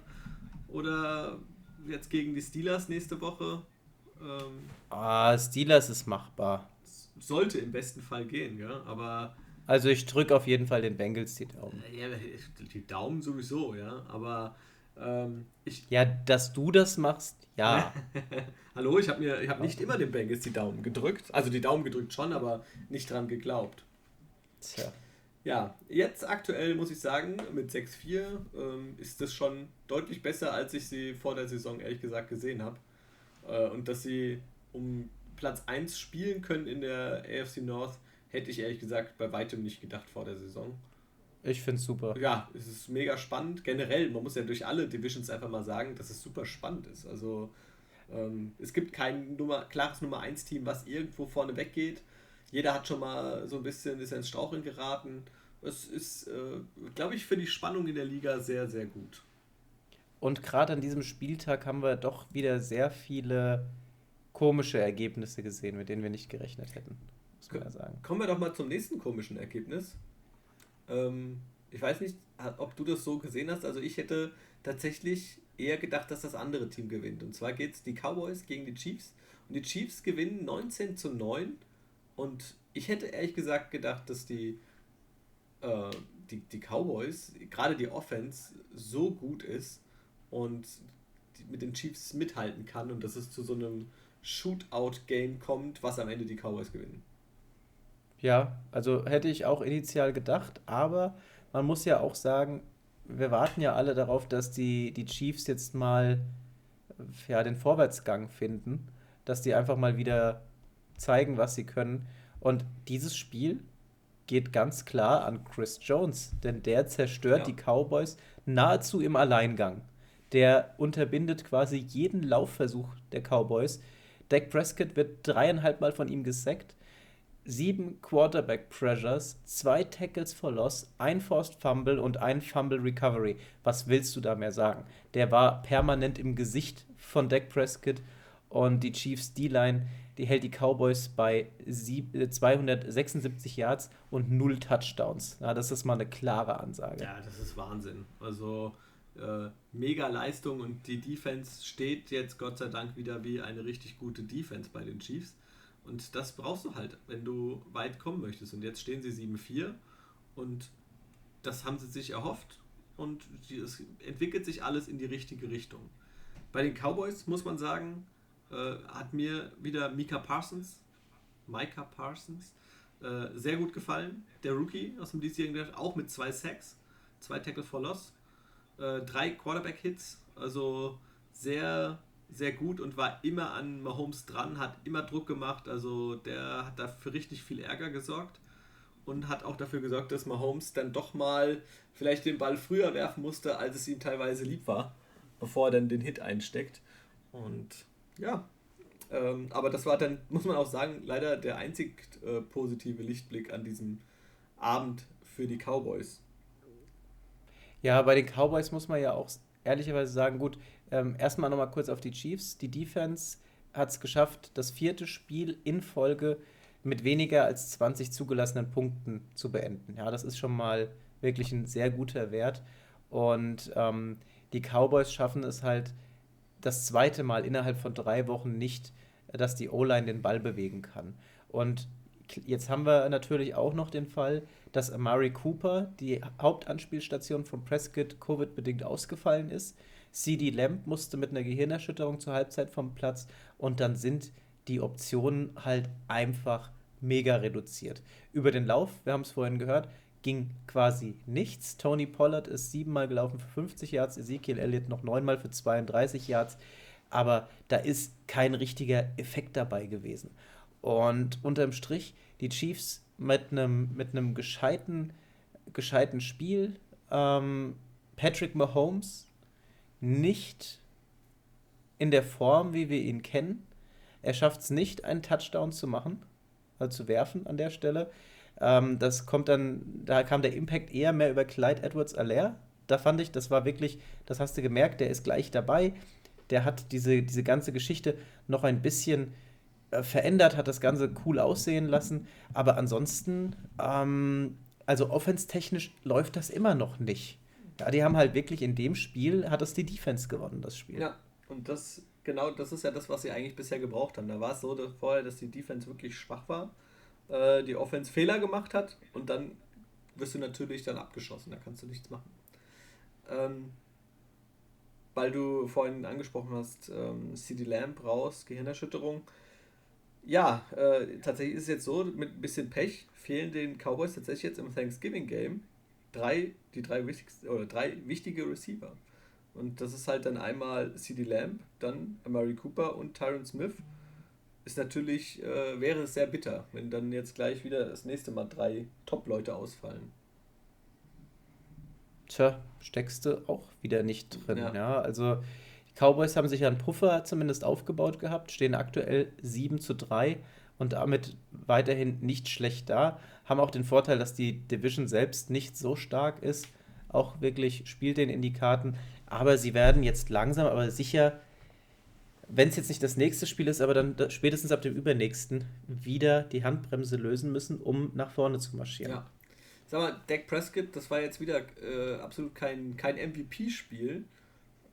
Oder jetzt gegen die Steelers nächste Woche? Ähm, ah, Steelers ist machbar. Sollte im besten Fall gehen, ja, aber. Also ich drücke auf jeden Fall den Bengals die Daumen. Ja, die Daumen sowieso, ja, aber ähm, ich, ja, dass du das machst, ja. Hallo, ich habe hab nicht immer den Bengals die Daumen gedrückt. Also die Daumen gedrückt schon, aber nicht dran geglaubt. Tja. Ja, jetzt aktuell muss ich sagen, mit 6-4 ähm, ist das schon deutlich besser, als ich sie vor der Saison ehrlich gesagt gesehen habe. Äh, und dass sie um Platz 1 spielen können in der AFC North, hätte ich ehrlich gesagt bei weitem nicht gedacht vor der Saison. Ich finde es super. Ja, es ist mega spannend. Generell, man muss ja durch alle Divisions einfach mal sagen, dass es super spannend ist. Also ähm, es gibt kein Nummer, klares Nummer 1 Team, was irgendwo vorne weggeht. Jeder hat schon mal so ein bisschen ist ins Straucheln geraten. Es ist, äh, glaube ich, für die Spannung in der Liga sehr, sehr gut. Und gerade an diesem Spieltag haben wir doch wieder sehr viele komische Ergebnisse gesehen, mit denen wir nicht gerechnet hätten, muss man ja sagen. Kommen wir doch mal zum nächsten komischen Ergebnis. Ähm, ich weiß nicht, ob du das so gesehen hast. Also ich hätte tatsächlich eher gedacht, dass das andere Team gewinnt. Und zwar geht es die Cowboys gegen die Chiefs. Und die Chiefs gewinnen 19 zu 9. Und ich hätte ehrlich gesagt gedacht, dass die, äh, die, die Cowboys, gerade die Offense, so gut ist und mit den Chiefs mithalten kann und dass es zu so einem Shootout-Game kommt, was am Ende die Cowboys gewinnen. Ja, also hätte ich auch initial gedacht, aber man muss ja auch sagen, wir warten ja alle darauf, dass die, die Chiefs jetzt mal ja, den Vorwärtsgang finden, dass die einfach mal wieder zeigen, was sie können. Und dieses Spiel geht ganz klar an Chris Jones, denn der zerstört ja. die Cowboys nahezu im Alleingang. Der unterbindet quasi jeden Laufversuch der Cowboys. Dak Prescott wird dreieinhalb Mal von ihm gesackt sieben Quarterback Pressures, zwei Tackles for Loss, ein Forced Fumble und ein Fumble Recovery. Was willst du da mehr sagen? Der war permanent im Gesicht von Dak Prescott und die Chiefs D-Line, die hält die Cowboys bei 276 äh, Yards und null Touchdowns. Ja, das ist mal eine klare Ansage. Ja, das ist Wahnsinn. Also äh, mega Leistung und die Defense steht jetzt Gott sei Dank wieder wie eine richtig gute Defense bei den Chiefs. Und das brauchst du halt, wenn du weit kommen möchtest. Und jetzt stehen sie 7-4 und das haben sie sich erhofft und es entwickelt sich alles in die richtige Richtung. Bei den Cowboys muss man sagen, äh, hat mir wieder Mika Parsons, Micah Parsons, äh, sehr gut gefallen. Der Rookie aus dem diesjährigen Draft, auch mit zwei Sacks, zwei Tackle for Loss, äh, drei Quarterback-Hits, also sehr sehr gut und war immer an Mahomes dran, hat immer Druck gemacht. Also der hat dafür richtig viel Ärger gesorgt und hat auch dafür gesorgt, dass Mahomes dann doch mal vielleicht den Ball früher werfen musste, als es ihm teilweise lieb war, bevor er dann den Hit einsteckt. Und ja, ähm, aber das war dann, muss man auch sagen, leider der einzig äh, positive Lichtblick an diesem Abend für die Cowboys. Ja, bei den Cowboys muss man ja auch ehrlicherweise sagen, gut, ähm, erstmal nochmal kurz auf die Chiefs. Die Defense hat es geschafft, das vierte Spiel in Folge mit weniger als 20 zugelassenen Punkten zu beenden. Ja, das ist schon mal wirklich ein sehr guter Wert. Und ähm, die Cowboys schaffen es halt das zweite Mal innerhalb von drei Wochen nicht, dass die O-Line den Ball bewegen kann. Und jetzt haben wir natürlich auch noch den Fall, dass Amari Cooper, die Hauptanspielstation von Prescott, Covid-bedingt ausgefallen ist. CD Lamb musste mit einer Gehirnerschütterung zur Halbzeit vom Platz und dann sind die Optionen halt einfach mega reduziert. Über den Lauf, wir haben es vorhin gehört, ging quasi nichts. Tony Pollard ist siebenmal gelaufen für 50 Yards, Ezekiel Elliott noch neunmal für 32 Yards, aber da ist kein richtiger Effekt dabei gewesen. Und unterm Strich, die Chiefs mit einem mit gescheiten, gescheiten Spiel, ähm, Patrick Mahomes nicht in der Form, wie wir ihn kennen. Er schafft es nicht, einen Touchdown zu machen, also zu werfen an der Stelle. Ähm, das kommt dann, da kam der Impact eher mehr über Clyde Edwards Allaire. Da fand ich, das war wirklich, das hast du gemerkt, der ist gleich dabei. Der hat diese, diese ganze Geschichte noch ein bisschen äh, verändert, hat das Ganze cool aussehen lassen. Aber ansonsten, ähm, also offenstechnisch läuft das immer noch nicht. Ja, die haben halt wirklich in dem Spiel, hat es die Defense gewonnen, das Spiel. Ja, und das, genau, das ist ja das, was sie eigentlich bisher gebraucht haben. Da war es so dass vorher, dass die Defense wirklich schwach war, äh, die Offense Fehler gemacht hat und dann wirst du natürlich dann abgeschossen, da kannst du nichts machen. Ähm, weil du vorhin angesprochen hast, ähm, CD Lamp raus, Gehirnerschütterung. Ja, äh, tatsächlich ist es jetzt so, mit ein bisschen Pech fehlen den Cowboys tatsächlich jetzt im Thanksgiving Game drei, die drei wichtigsten oder drei wichtige Receiver. Und das ist halt dann einmal CD Lamb, dann Amari Cooper und Tyron Smith. Ist natürlich, äh, wäre es sehr bitter, wenn dann jetzt gleich wieder das nächste Mal drei Top-Leute ausfallen. Tja, steckst du auch wieder nicht drin. Ja. ja. also die Cowboys haben sich ja einen Puffer zumindest aufgebaut gehabt, stehen aktuell 7 zu 3 und damit weiterhin nicht schlecht da. Haben auch den Vorteil, dass die Division selbst nicht so stark ist. Auch wirklich spielt den in die Karten. Aber sie werden jetzt langsam, aber sicher, wenn es jetzt nicht das nächste Spiel ist, aber dann spätestens ab dem übernächsten, wieder die Handbremse lösen müssen, um nach vorne zu marschieren. Ja. Sag mal, Dak Prescott, das war jetzt wieder äh, absolut kein, kein MVP-Spiel.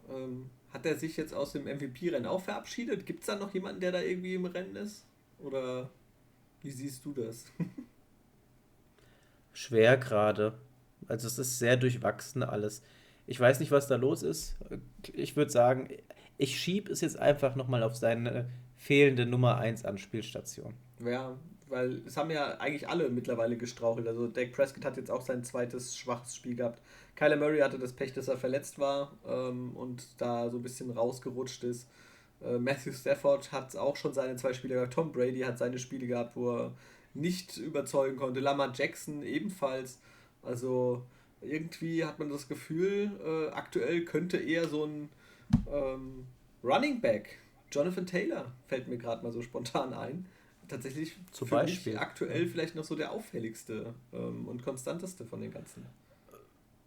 Ähm, hat er sich jetzt aus dem MVP-Rennen auch verabschiedet? Gibt es da noch jemanden, der da irgendwie im Rennen ist? Oder wie siehst du das? Schwer gerade. Also es ist sehr durchwachsen alles. Ich weiß nicht, was da los ist. Ich würde sagen, ich schiebe es jetzt einfach nochmal auf seine fehlende Nummer 1 Anspielstation. Ja, weil es haben ja eigentlich alle mittlerweile gestrauchelt. Also Dak Prescott hat jetzt auch sein zweites schwaches Spiel gehabt. Kyler Murray hatte das Pech, dass er verletzt war ähm, und da so ein bisschen rausgerutscht ist. Äh, Matthew Stafford hat auch schon seine zwei Spiele gehabt. Tom Brady hat seine Spiele gehabt, wo er nicht überzeugen konnte. Lamar Jackson ebenfalls. Also irgendwie hat man das Gefühl, äh, aktuell könnte eher so ein ähm, Running Back, Jonathan Taylor, fällt mir gerade mal so spontan ein. Tatsächlich Zum für Beispiel. mich aktuell vielleicht noch so der auffälligste ähm, und konstanteste von den ganzen.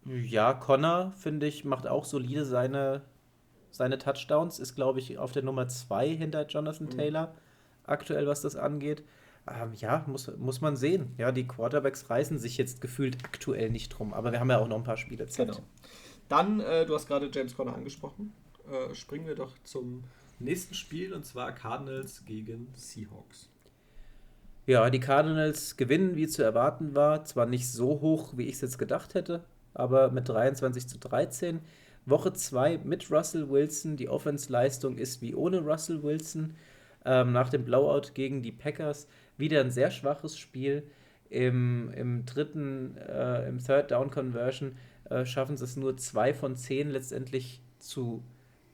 Ja, Connor, finde ich, macht auch solide seine, seine Touchdowns. Ist, glaube ich, auf der Nummer 2 hinter Jonathan mhm. Taylor aktuell, was das angeht. Ähm, ja, muss, muss man sehen. Ja, die Quarterbacks reißen sich jetzt gefühlt aktuell nicht drum. Aber wir haben ja auch noch ein paar Spiele Zeit. Genau. Dann, äh, du hast gerade James Conner angesprochen. Äh, springen wir doch zum nächsten Spiel und zwar Cardinals gegen Seahawks. Ja, die Cardinals gewinnen, wie zu erwarten war. Zwar nicht so hoch, wie ich es jetzt gedacht hätte, aber mit 23 zu 13. Woche 2 mit Russell Wilson. Die Offense-Leistung ist wie ohne Russell Wilson. Ähm, nach dem Blowout gegen die Packers wieder ein sehr schwaches Spiel. Im, im dritten, äh, im Third Down Conversion äh, schaffen sie es nur zwei von zehn letztendlich zu,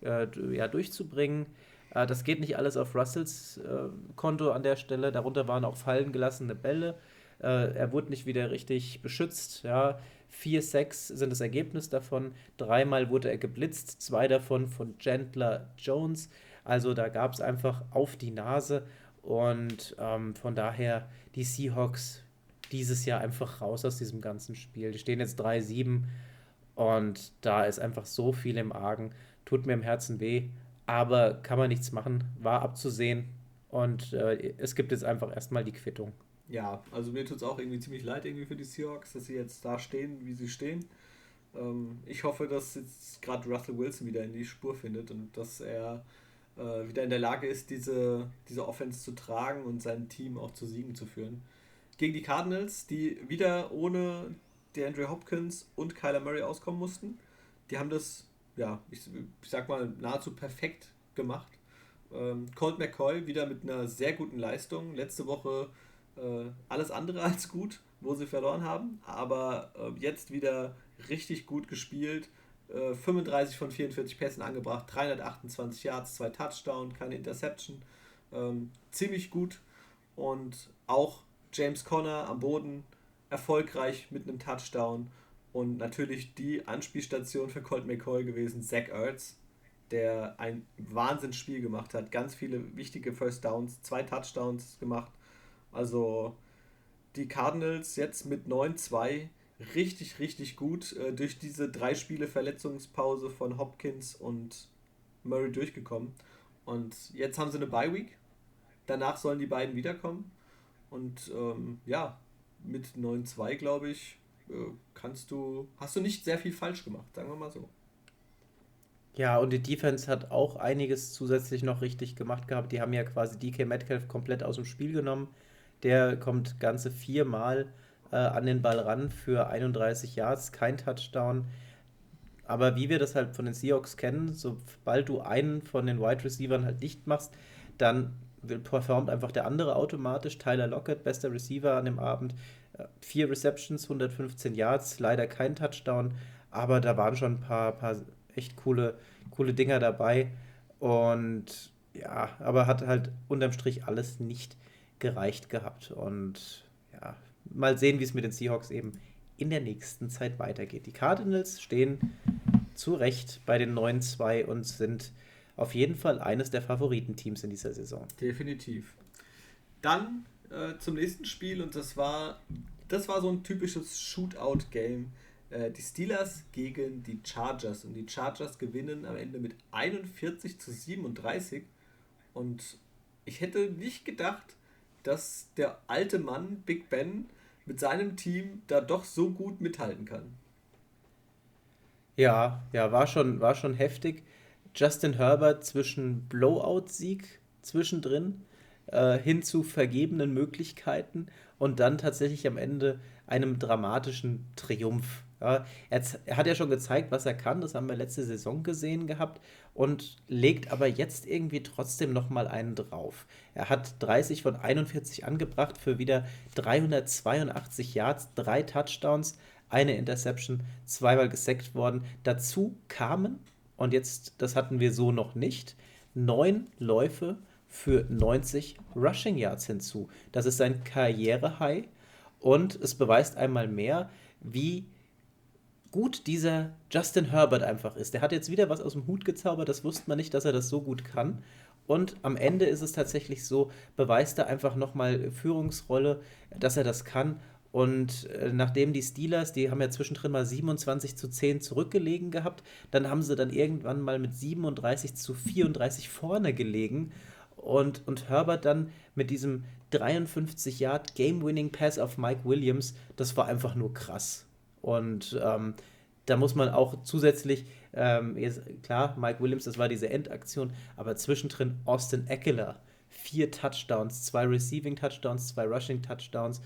ja, durchzubringen. Äh, das geht nicht alles auf Russells äh, Konto an der Stelle. Darunter waren auch fallen gelassene Bälle. Äh, er wurde nicht wieder richtig beschützt. Ja. 4-6 sind das Ergebnis davon. Dreimal wurde er geblitzt, zwei davon von Gentler Jones. Also da gab es einfach auf die Nase. Und ähm, von daher die Seahawks dieses Jahr einfach raus aus diesem ganzen Spiel. Die stehen jetzt 3-7 und da ist einfach so viel im Argen. Tut mir im Herzen weh, aber kann man nichts machen. War abzusehen und äh, es gibt jetzt einfach erstmal die Quittung. Ja, also mir tut es auch irgendwie ziemlich leid irgendwie für die Seahawks, dass sie jetzt da stehen, wie sie stehen. Ähm, ich hoffe, dass jetzt gerade Russell Wilson wieder in die Spur findet und dass er äh, wieder in der Lage ist, diese, diese Offense zu tragen und sein Team auch zu Siegen zu führen. Gegen die Cardinals, die wieder ohne DeAndre Hopkins und Kyler Murray auskommen mussten. Die haben das, ja, ich, ich sag mal, nahezu perfekt gemacht. Ähm, Colt McCoy wieder mit einer sehr guten Leistung. Letzte Woche äh, alles andere als gut, wo sie verloren haben, aber äh, jetzt wieder richtig gut gespielt. Äh, 35 von 44 Pässen angebracht, 328 Yards, zwei Touchdown, keine Interception. Ähm, ziemlich gut und auch James Conner am Boden erfolgreich mit einem Touchdown und natürlich die Anspielstation für Colt McCoy gewesen, Zach Ertz, der ein Wahnsinnsspiel gemacht hat, ganz viele wichtige First Downs, zwei Touchdowns gemacht also die Cardinals jetzt mit 9-2 richtig, richtig gut äh, durch diese drei Spiele Verletzungspause von Hopkins und Murray durchgekommen. Und jetzt haben sie eine Bye Week. Danach sollen die beiden wiederkommen. Und ähm, ja, mit 9-2, glaube ich, kannst du, hast du nicht sehr viel falsch gemacht, sagen wir mal so. Ja, und die Defense hat auch einiges zusätzlich noch richtig gemacht gehabt. Die haben ja quasi DK Metcalf komplett aus dem Spiel genommen. Der kommt ganze viermal äh, an den Ball ran für 31 Yards, kein Touchdown. Aber wie wir das halt von den Seahawks kennen, sobald du einen von den Wide Receivers halt dicht machst, dann performt einfach der andere automatisch. Tyler Lockett, bester Receiver an dem Abend. Vier Receptions, 115 Yards, leider kein Touchdown, aber da waren schon ein paar, paar echt coole, coole Dinger dabei. Und ja, aber hat halt unterm Strich alles nicht gereicht gehabt. Und ja, mal sehen, wie es mit den Seahawks eben in der nächsten Zeit weitergeht. Die Cardinals stehen zu Recht bei den 9-2 und sind auf jeden Fall eines der Favoritenteams in dieser Saison. Definitiv. Dann äh, zum nächsten Spiel und das war, das war so ein typisches Shootout-Game. Äh, die Steelers gegen die Chargers und die Chargers gewinnen am Ende mit 41 zu 37 und ich hätte nicht gedacht, dass der alte Mann Big Ben mit seinem Team da doch so gut mithalten kann. Ja, ja, war schon, war schon heftig. Justin Herbert zwischen Blowout-Sieg zwischendrin äh, hin zu vergebenen Möglichkeiten und dann tatsächlich am Ende einem dramatischen Triumph. Ja, er, er, hat ja schon gezeigt, was er kann, das haben wir letzte Saison gesehen gehabt und legt aber jetzt irgendwie trotzdem nochmal einen drauf. Er hat 30 von 41 angebracht für wieder 382 Yards, drei Touchdowns, eine Interception, zweimal gesackt worden. Dazu kamen, und jetzt, das hatten wir so noch nicht, neun Läufe für 90 Rushing Yards hinzu. Das ist sein Karriere-High und es beweist einmal mehr, wie gut dieser Justin Herbert einfach ist. Der hat jetzt wieder was aus dem Hut gezaubert, das wusste man nicht, dass er das so gut kann. Und am Ende ist es tatsächlich so, beweist er einfach nochmal Führungsrolle, dass er das kann. Und äh, nachdem die Steelers, die haben ja zwischendrin mal 27 zu 10 zurückgelegen gehabt, dann haben sie dann irgendwann mal mit 37 zu 34 vorne gelegen. Und, und Herbert dann mit diesem 53 Yard Game-Winning Pass auf Mike Williams, das war einfach nur krass. Und ähm, da muss man auch zusätzlich, ähm, klar, Mike Williams, das war diese Endaktion, aber zwischendrin Austin Eckler, vier Touchdowns, zwei Receiving Touchdowns, zwei Rushing Touchdowns.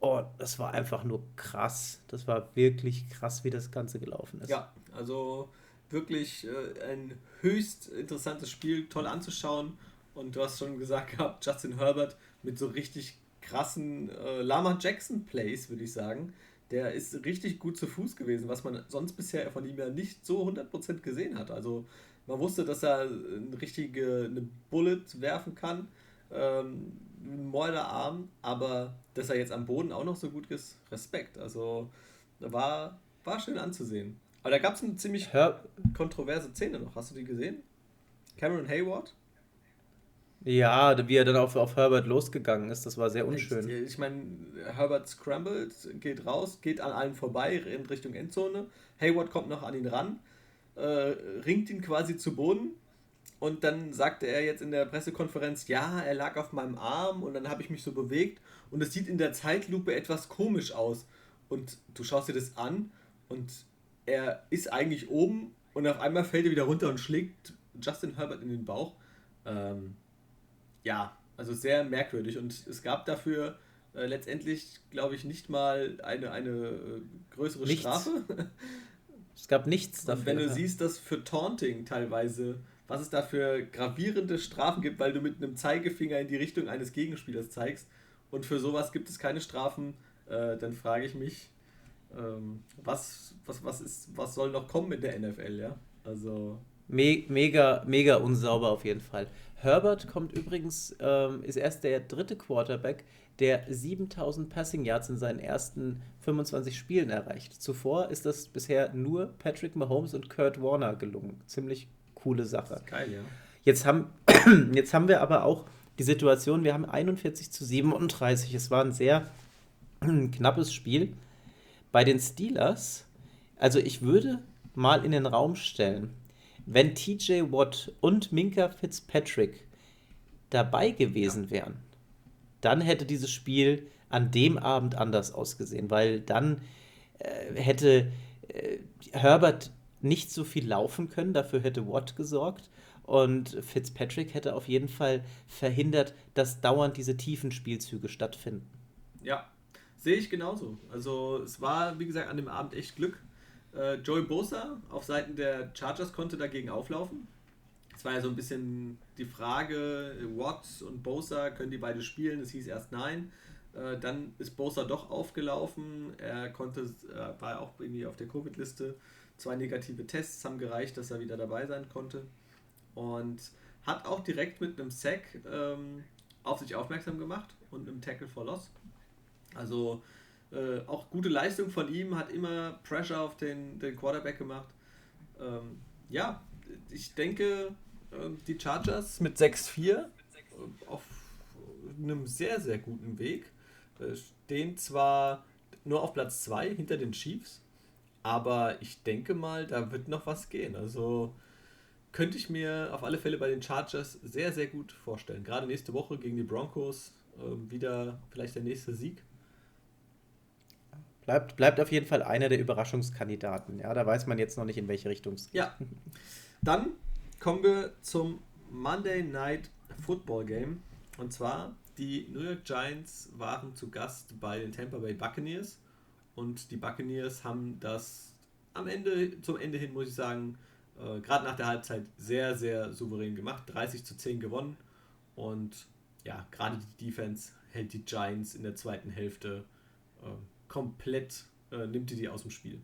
Oh, das war einfach nur krass. Das war wirklich krass, wie das Ganze gelaufen ist. Ja, also wirklich äh, ein höchst interessantes Spiel, toll anzuschauen. Und du hast schon gesagt gehabt, Justin Herbert mit so richtig krassen äh, Lama Jackson Plays, würde ich sagen der ist richtig gut zu Fuß gewesen, was man sonst bisher von ihm ja nicht so 100% gesehen hat. Also man wusste, dass er eine richtige eine Bullet werfen kann, ähm, einen Mörderarm, aber dass er jetzt am Boden auch noch so gut ist, Respekt. Also war, war schön anzusehen. Aber da gab es eine ziemlich Hör kontroverse Szene noch. Hast du die gesehen? Cameron Hayward? Ja, wie er dann auf, auf Herbert losgegangen ist, das war sehr unschön. Ich, ich meine, Herbert scrambled, geht raus, geht an allen vorbei in Richtung Endzone. Hayward kommt noch an ihn ran, äh, ringt ihn quasi zu Boden. Und dann sagte er jetzt in der Pressekonferenz, ja, er lag auf meinem Arm und dann habe ich mich so bewegt und es sieht in der Zeitlupe etwas komisch aus. Und du schaust dir das an und er ist eigentlich oben und auf einmal fällt er wieder runter und schlägt Justin Herbert in den Bauch. Ähm, ja, also sehr merkwürdig. Und es gab dafür äh, letztendlich, glaube ich, nicht mal eine, eine äh, größere nichts. Strafe. Es gab nichts dafür. Und wenn du siehst, dass für Taunting teilweise, was es da für gravierende Strafen gibt, weil du mit einem Zeigefinger in die Richtung eines Gegenspielers zeigst und für sowas gibt es keine Strafen, äh, dann frage ich mich, ähm, was, was, was, ist, was soll noch kommen in der NFL, ja? Also. Me mega, mega unsauber auf jeden Fall. Herbert kommt übrigens, ähm, ist erst der dritte Quarterback, der 7000 Passing Yards in seinen ersten 25 Spielen erreicht. Zuvor ist das bisher nur Patrick Mahomes und Kurt Warner gelungen. Ziemlich coole Sache. Geil, ja. Jetzt haben, jetzt haben wir aber auch die Situation, wir haben 41 zu 37. Es war ein sehr knappes Spiel. Bei den Steelers, also ich würde mal in den Raum stellen, wenn TJ Watt und Minka Fitzpatrick dabei gewesen ja. wären, dann hätte dieses Spiel an dem Abend anders ausgesehen, weil dann äh, hätte äh, Herbert nicht so viel laufen können, dafür hätte Watt gesorgt und Fitzpatrick hätte auf jeden Fall verhindert, dass dauernd diese tiefen Spielzüge stattfinden. Ja, sehe ich genauso. Also es war, wie gesagt, an dem Abend echt Glück. Äh, Joey Bosa auf Seiten der Chargers konnte dagegen auflaufen. Es war ja so ein bisschen die Frage, Watt und Bosa, können die beide spielen? Es hieß erst nein. Äh, dann ist Bosa doch aufgelaufen. Er konnte, äh, war auch irgendwie auf der Covid-Liste. Zwei negative Tests haben gereicht, dass er wieder dabei sein konnte. Und hat auch direkt mit einem Sack ähm, auf sich aufmerksam gemacht und einem Tackle for Loss. Also äh, auch gute Leistung von ihm, hat immer Pressure auf den, den Quarterback gemacht. Ähm, ja, ich denke, äh, die Chargers mit 6-4 äh, auf einem sehr, sehr guten Weg. Äh, stehen zwar nur auf Platz 2 hinter den Chiefs, aber ich denke mal, da wird noch was gehen. Also könnte ich mir auf alle Fälle bei den Chargers sehr, sehr gut vorstellen. Gerade nächste Woche gegen die Broncos äh, wieder vielleicht der nächste Sieg. Bleibt, bleibt auf jeden Fall einer der Überraschungskandidaten. Ja, da weiß man jetzt noch nicht, in welche Richtung es geht. Ja. Dann kommen wir zum Monday Night Football Game. Und zwar, die New York Giants waren zu Gast bei den Tampa Bay Buccaneers. Und die Buccaneers haben das am Ende, zum Ende hin, muss ich sagen, äh, gerade nach der Halbzeit sehr, sehr souverän gemacht. 30 zu 10 gewonnen. Und ja, gerade die Defense hält die Giants in der zweiten Hälfte äh, komplett, äh, nimmt die die aus dem Spiel.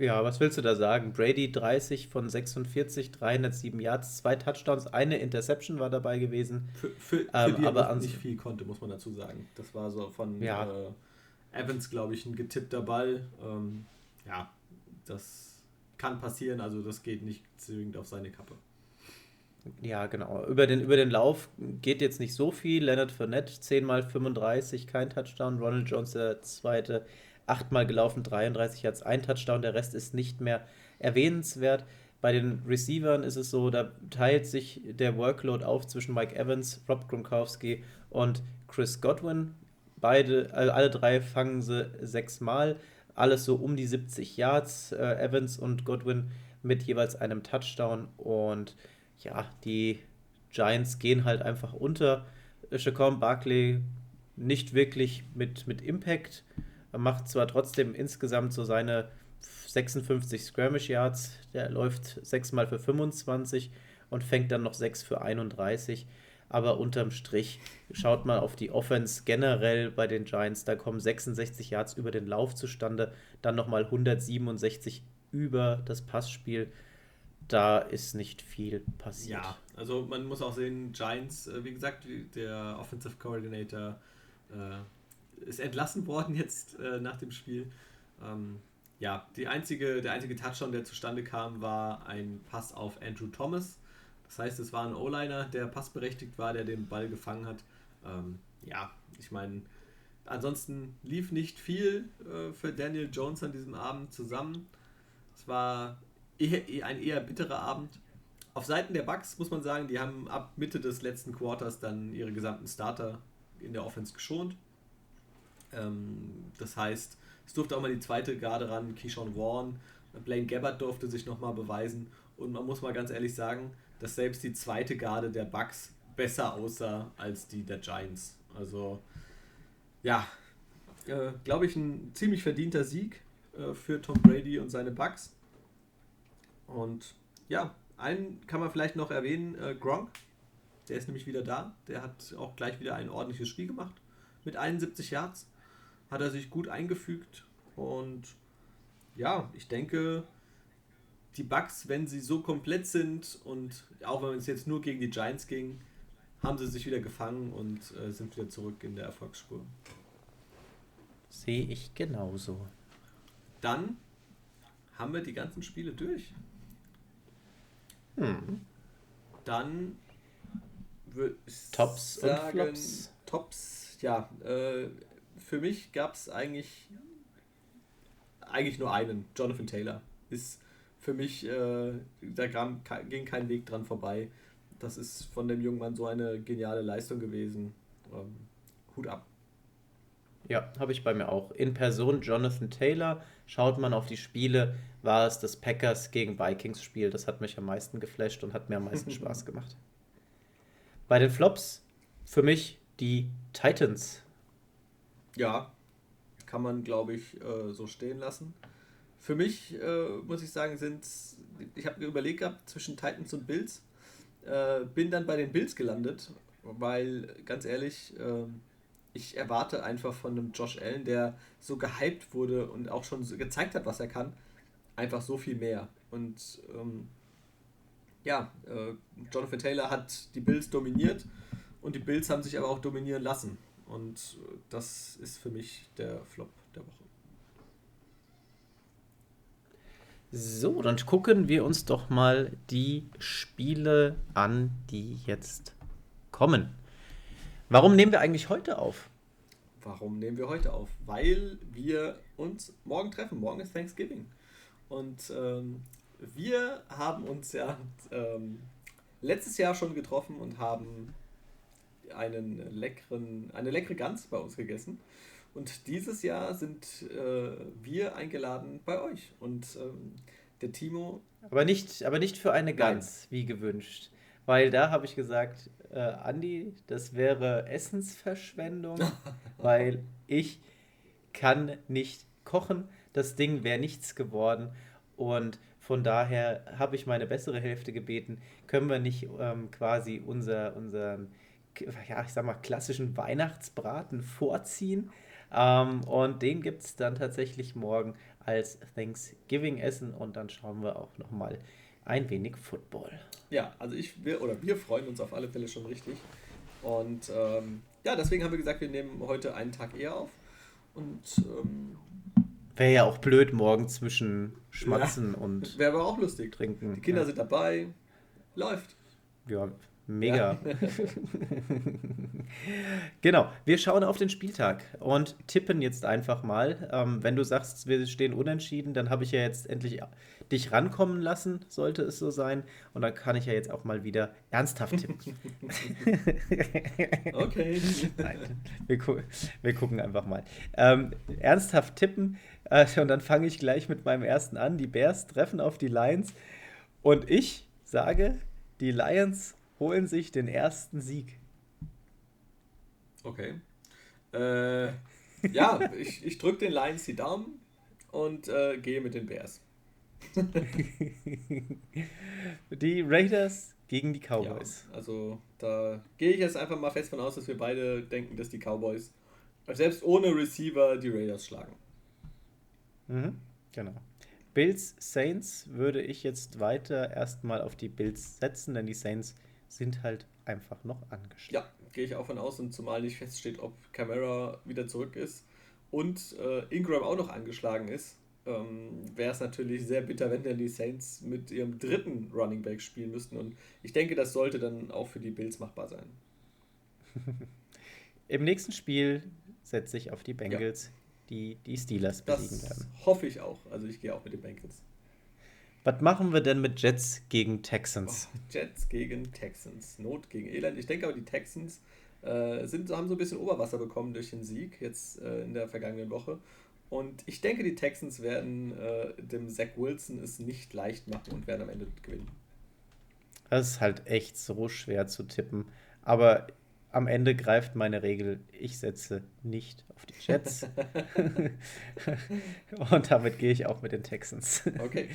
Ja, was willst du da sagen? Brady 30 von 46, 307 Yards, zwei Touchdowns, eine Interception war dabei gewesen. Für, für, für ähm, die aber nicht viel konnte, muss man dazu sagen. Das war so von ja. äh, Evans, glaube ich, ein getippter Ball. Ähm, ja, das kann passieren, also das geht nicht zwingend auf seine Kappe. Ja, genau. Über den, über den Lauf geht jetzt nicht so viel. Leonard Fournette 10 mal 35, kein Touchdown. Ronald Jones der zweite, 8 mal gelaufen, 33 Yards, ein Touchdown. Der Rest ist nicht mehr erwähnenswert. Bei den Receivern ist es so, da teilt sich der Workload auf zwischen Mike Evans, Rob Gronkowski und Chris Godwin. Beide, alle drei fangen sie sechsmal. Alles so um die 70 Yards. Äh, Evans und Godwin mit jeweils einem Touchdown. Und ja, die Giants gehen halt einfach unter. Chacon Barkley nicht wirklich mit, mit Impact. Er macht zwar trotzdem insgesamt so seine 56 Skirmish Yards, der läuft 6 mal für 25 und fängt dann noch 6 für 31. Aber unterm Strich schaut mal auf die Offense generell bei den Giants. Da kommen 66 Yards über den Lauf zustande, dann nochmal 167 über das Passspiel da ist nicht viel passiert. Ja, also man muss auch sehen, Giants, äh, wie gesagt, der Offensive Coordinator äh, ist entlassen worden jetzt äh, nach dem Spiel. Ähm, ja, die einzige, der einzige Touchdown, der zustande kam, war ein Pass auf Andrew Thomas. Das heißt, es war ein O-Liner, der passberechtigt war, der den Ball gefangen hat. Ähm, ja, ich meine, ansonsten lief nicht viel äh, für Daniel Jones an diesem Abend zusammen. Es war eher, ein eher bitterer Abend. Auf Seiten der Bucks muss man sagen, die haben ab Mitte des letzten Quarters dann ihre gesamten Starter in der Offense geschont. Ähm, das heißt, es durfte auch mal die zweite Garde ran, Keyshawn Vaughn, Blaine Gabbard durfte sich nochmal beweisen und man muss mal ganz ehrlich sagen, dass selbst die zweite Garde der Bucks besser aussah als die der Giants. Also ja, äh, glaube ich, ein ziemlich verdienter Sieg äh, für Tom Brady und seine Bucks. Und ja, einen kann man vielleicht noch erwähnen, äh, Gronk. Der ist nämlich wieder da. Der hat auch gleich wieder ein ordentliches Spiel gemacht. Mit 71 Yards hat er sich gut eingefügt. Und ja, ich denke, die Bugs, wenn sie so komplett sind und auch wenn es jetzt nur gegen die Giants ging, haben sie sich wieder gefangen und äh, sind wieder zurück in der Erfolgsspur. Sehe ich genauso. Dann haben wir die ganzen Spiele durch. Hm. Dann würde ich Tops sagen, und Flops. Tops, ja. Äh, für mich gab es eigentlich, eigentlich nur einen, Jonathan Taylor. Ist für mich, äh, da kam, ging kein Weg dran vorbei. Das ist von dem jungen Mann so eine geniale Leistung gewesen. Ähm, Hut ab. Ja, habe ich bei mir auch. In Person Jonathan Taylor. Schaut man auf die Spiele, war es das Packers gegen Vikings Spiel. Das hat mich am meisten geflasht und hat mir am meisten Spaß gemacht. Bei den Flops für mich die Titans. Ja, kann man glaube ich äh, so stehen lassen. für mich äh, muss ich sagen, sind ich habe mir überlegt gehabt zwischen Titans und Bills, äh, bin dann bei den Bills gelandet, weil ganz ehrlich, äh, ich erwarte einfach von einem Josh Allen, der so gehypt wurde und auch schon so gezeigt hat, was er kann, einfach so viel mehr. Und ähm, ja, äh, Jonathan Taylor hat die Bills dominiert und die Bills haben sich aber auch dominieren lassen. Und äh, das ist für mich der Flop der Woche. So, dann gucken wir uns doch mal die Spiele an, die jetzt kommen. Warum nehmen wir eigentlich heute auf? Warum nehmen wir heute auf? Weil wir uns morgen treffen. Morgen ist Thanksgiving. Und ähm, wir haben uns ja ähm, letztes Jahr schon getroffen und haben einen leckeren, eine leckere Gans bei uns gegessen. Und dieses Jahr sind äh, wir eingeladen bei euch. Und ähm, der Timo. Aber nicht, aber nicht für eine Gans, Nein. wie gewünscht. Weil da habe ich gesagt, äh, Andi, das wäre Essensverschwendung, weil ich kann nicht kochen. Das Ding wäre nichts geworden. Und von daher habe ich meine bessere Hälfte gebeten, können wir nicht ähm, quasi unser, unseren, ja, ich sag mal, klassischen Weihnachtsbraten vorziehen. Ähm, und den gibt es dann tatsächlich morgen als Thanksgiving-Essen und dann schauen wir auch nochmal ein wenig Football. Ja, also ich, wir, oder wir freuen uns auf alle Fälle schon richtig. Und ähm, ja, deswegen haben wir gesagt, wir nehmen heute einen Tag eher auf. Und ähm, wäre ja auch blöd morgen zwischen Schmatzen ja, und wäre aber auch lustig. Trinken. Die Kinder ja. sind dabei. Läuft. Ja, Mega. Ja. genau, wir schauen auf den Spieltag und tippen jetzt einfach mal. Ähm, wenn du sagst, wir stehen unentschieden, dann habe ich ja jetzt endlich dich rankommen lassen, sollte es so sein. Und dann kann ich ja jetzt auch mal wieder ernsthaft tippen. okay. Nein, wir, gu wir, gucken einfach mal. Ähm, ernsthaft tippen und dann fange ich gleich mit meinem ersten an. Die Bears treffen auf die Lions und ich sage, die Lions holen sich den ersten Sieg. Okay. Äh, ja, ich, ich drücke den Lions die Daumen und äh, gehe mit den Bears. die Raiders gegen die Cowboys. Ja, also da gehe ich jetzt einfach mal fest von aus, dass wir beide denken, dass die Cowboys selbst ohne Receiver die Raiders schlagen. Mhm, genau. Bills Saints würde ich jetzt weiter erstmal auf die Bills setzen, denn die Saints sind halt einfach noch angeschlagen. Ja, gehe ich auch von aus und zumal nicht feststeht, ob Camara wieder zurück ist und äh, Ingram auch noch angeschlagen ist, ähm, wäre es natürlich sehr bitter, wenn dann die Saints mit ihrem dritten Running Back spielen müssten und ich denke, das sollte dann auch für die Bills machbar sein. Im nächsten Spiel setze ich auf die Bengals, ja. Die die Steelers besiegen werden. hoffe ich auch. Also ich gehe auch mit den Bengals. Was machen wir denn mit Jets gegen Texans? Oh, Jets gegen Texans. Not gegen Elend. Ich denke aber, die Texans äh, sind, haben so ein bisschen Oberwasser bekommen durch den Sieg jetzt äh, in der vergangenen Woche. Und ich denke, die Texans werden äh, dem Zach Wilson es nicht leicht machen und werden am Ende gewinnen. Das ist halt echt so schwer zu tippen. Aber am Ende greift meine Regel, ich setze nicht auf die Jets. und damit gehe ich auch mit den Texans. Okay.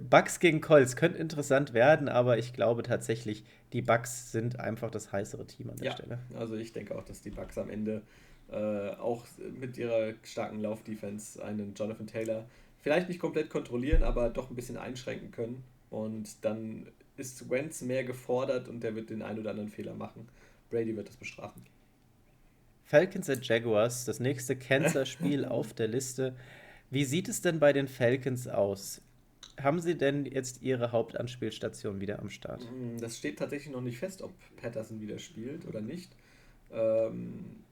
Bugs gegen Colts könnte interessant werden, aber ich glaube tatsächlich, die Bugs sind einfach das heißere Team an der ja, Stelle. Also ich denke auch, dass die Bugs am Ende äh, auch mit ihrer starken Laufdefense einen Jonathan Taylor vielleicht nicht komplett kontrollieren, aber doch ein bisschen einschränken können. Und dann ist Wentz mehr gefordert und der wird den einen oder anderen Fehler machen. Brady wird das bestrafen. Falcons at Jaguars, das nächste Kansas-Spiel auf der Liste. Wie sieht es denn bei den Falcons aus? haben Sie denn jetzt Ihre Hauptanspielstation wieder am Start? Mm, das steht tatsächlich noch nicht fest, ob Patterson wieder spielt oder nicht. Ähm,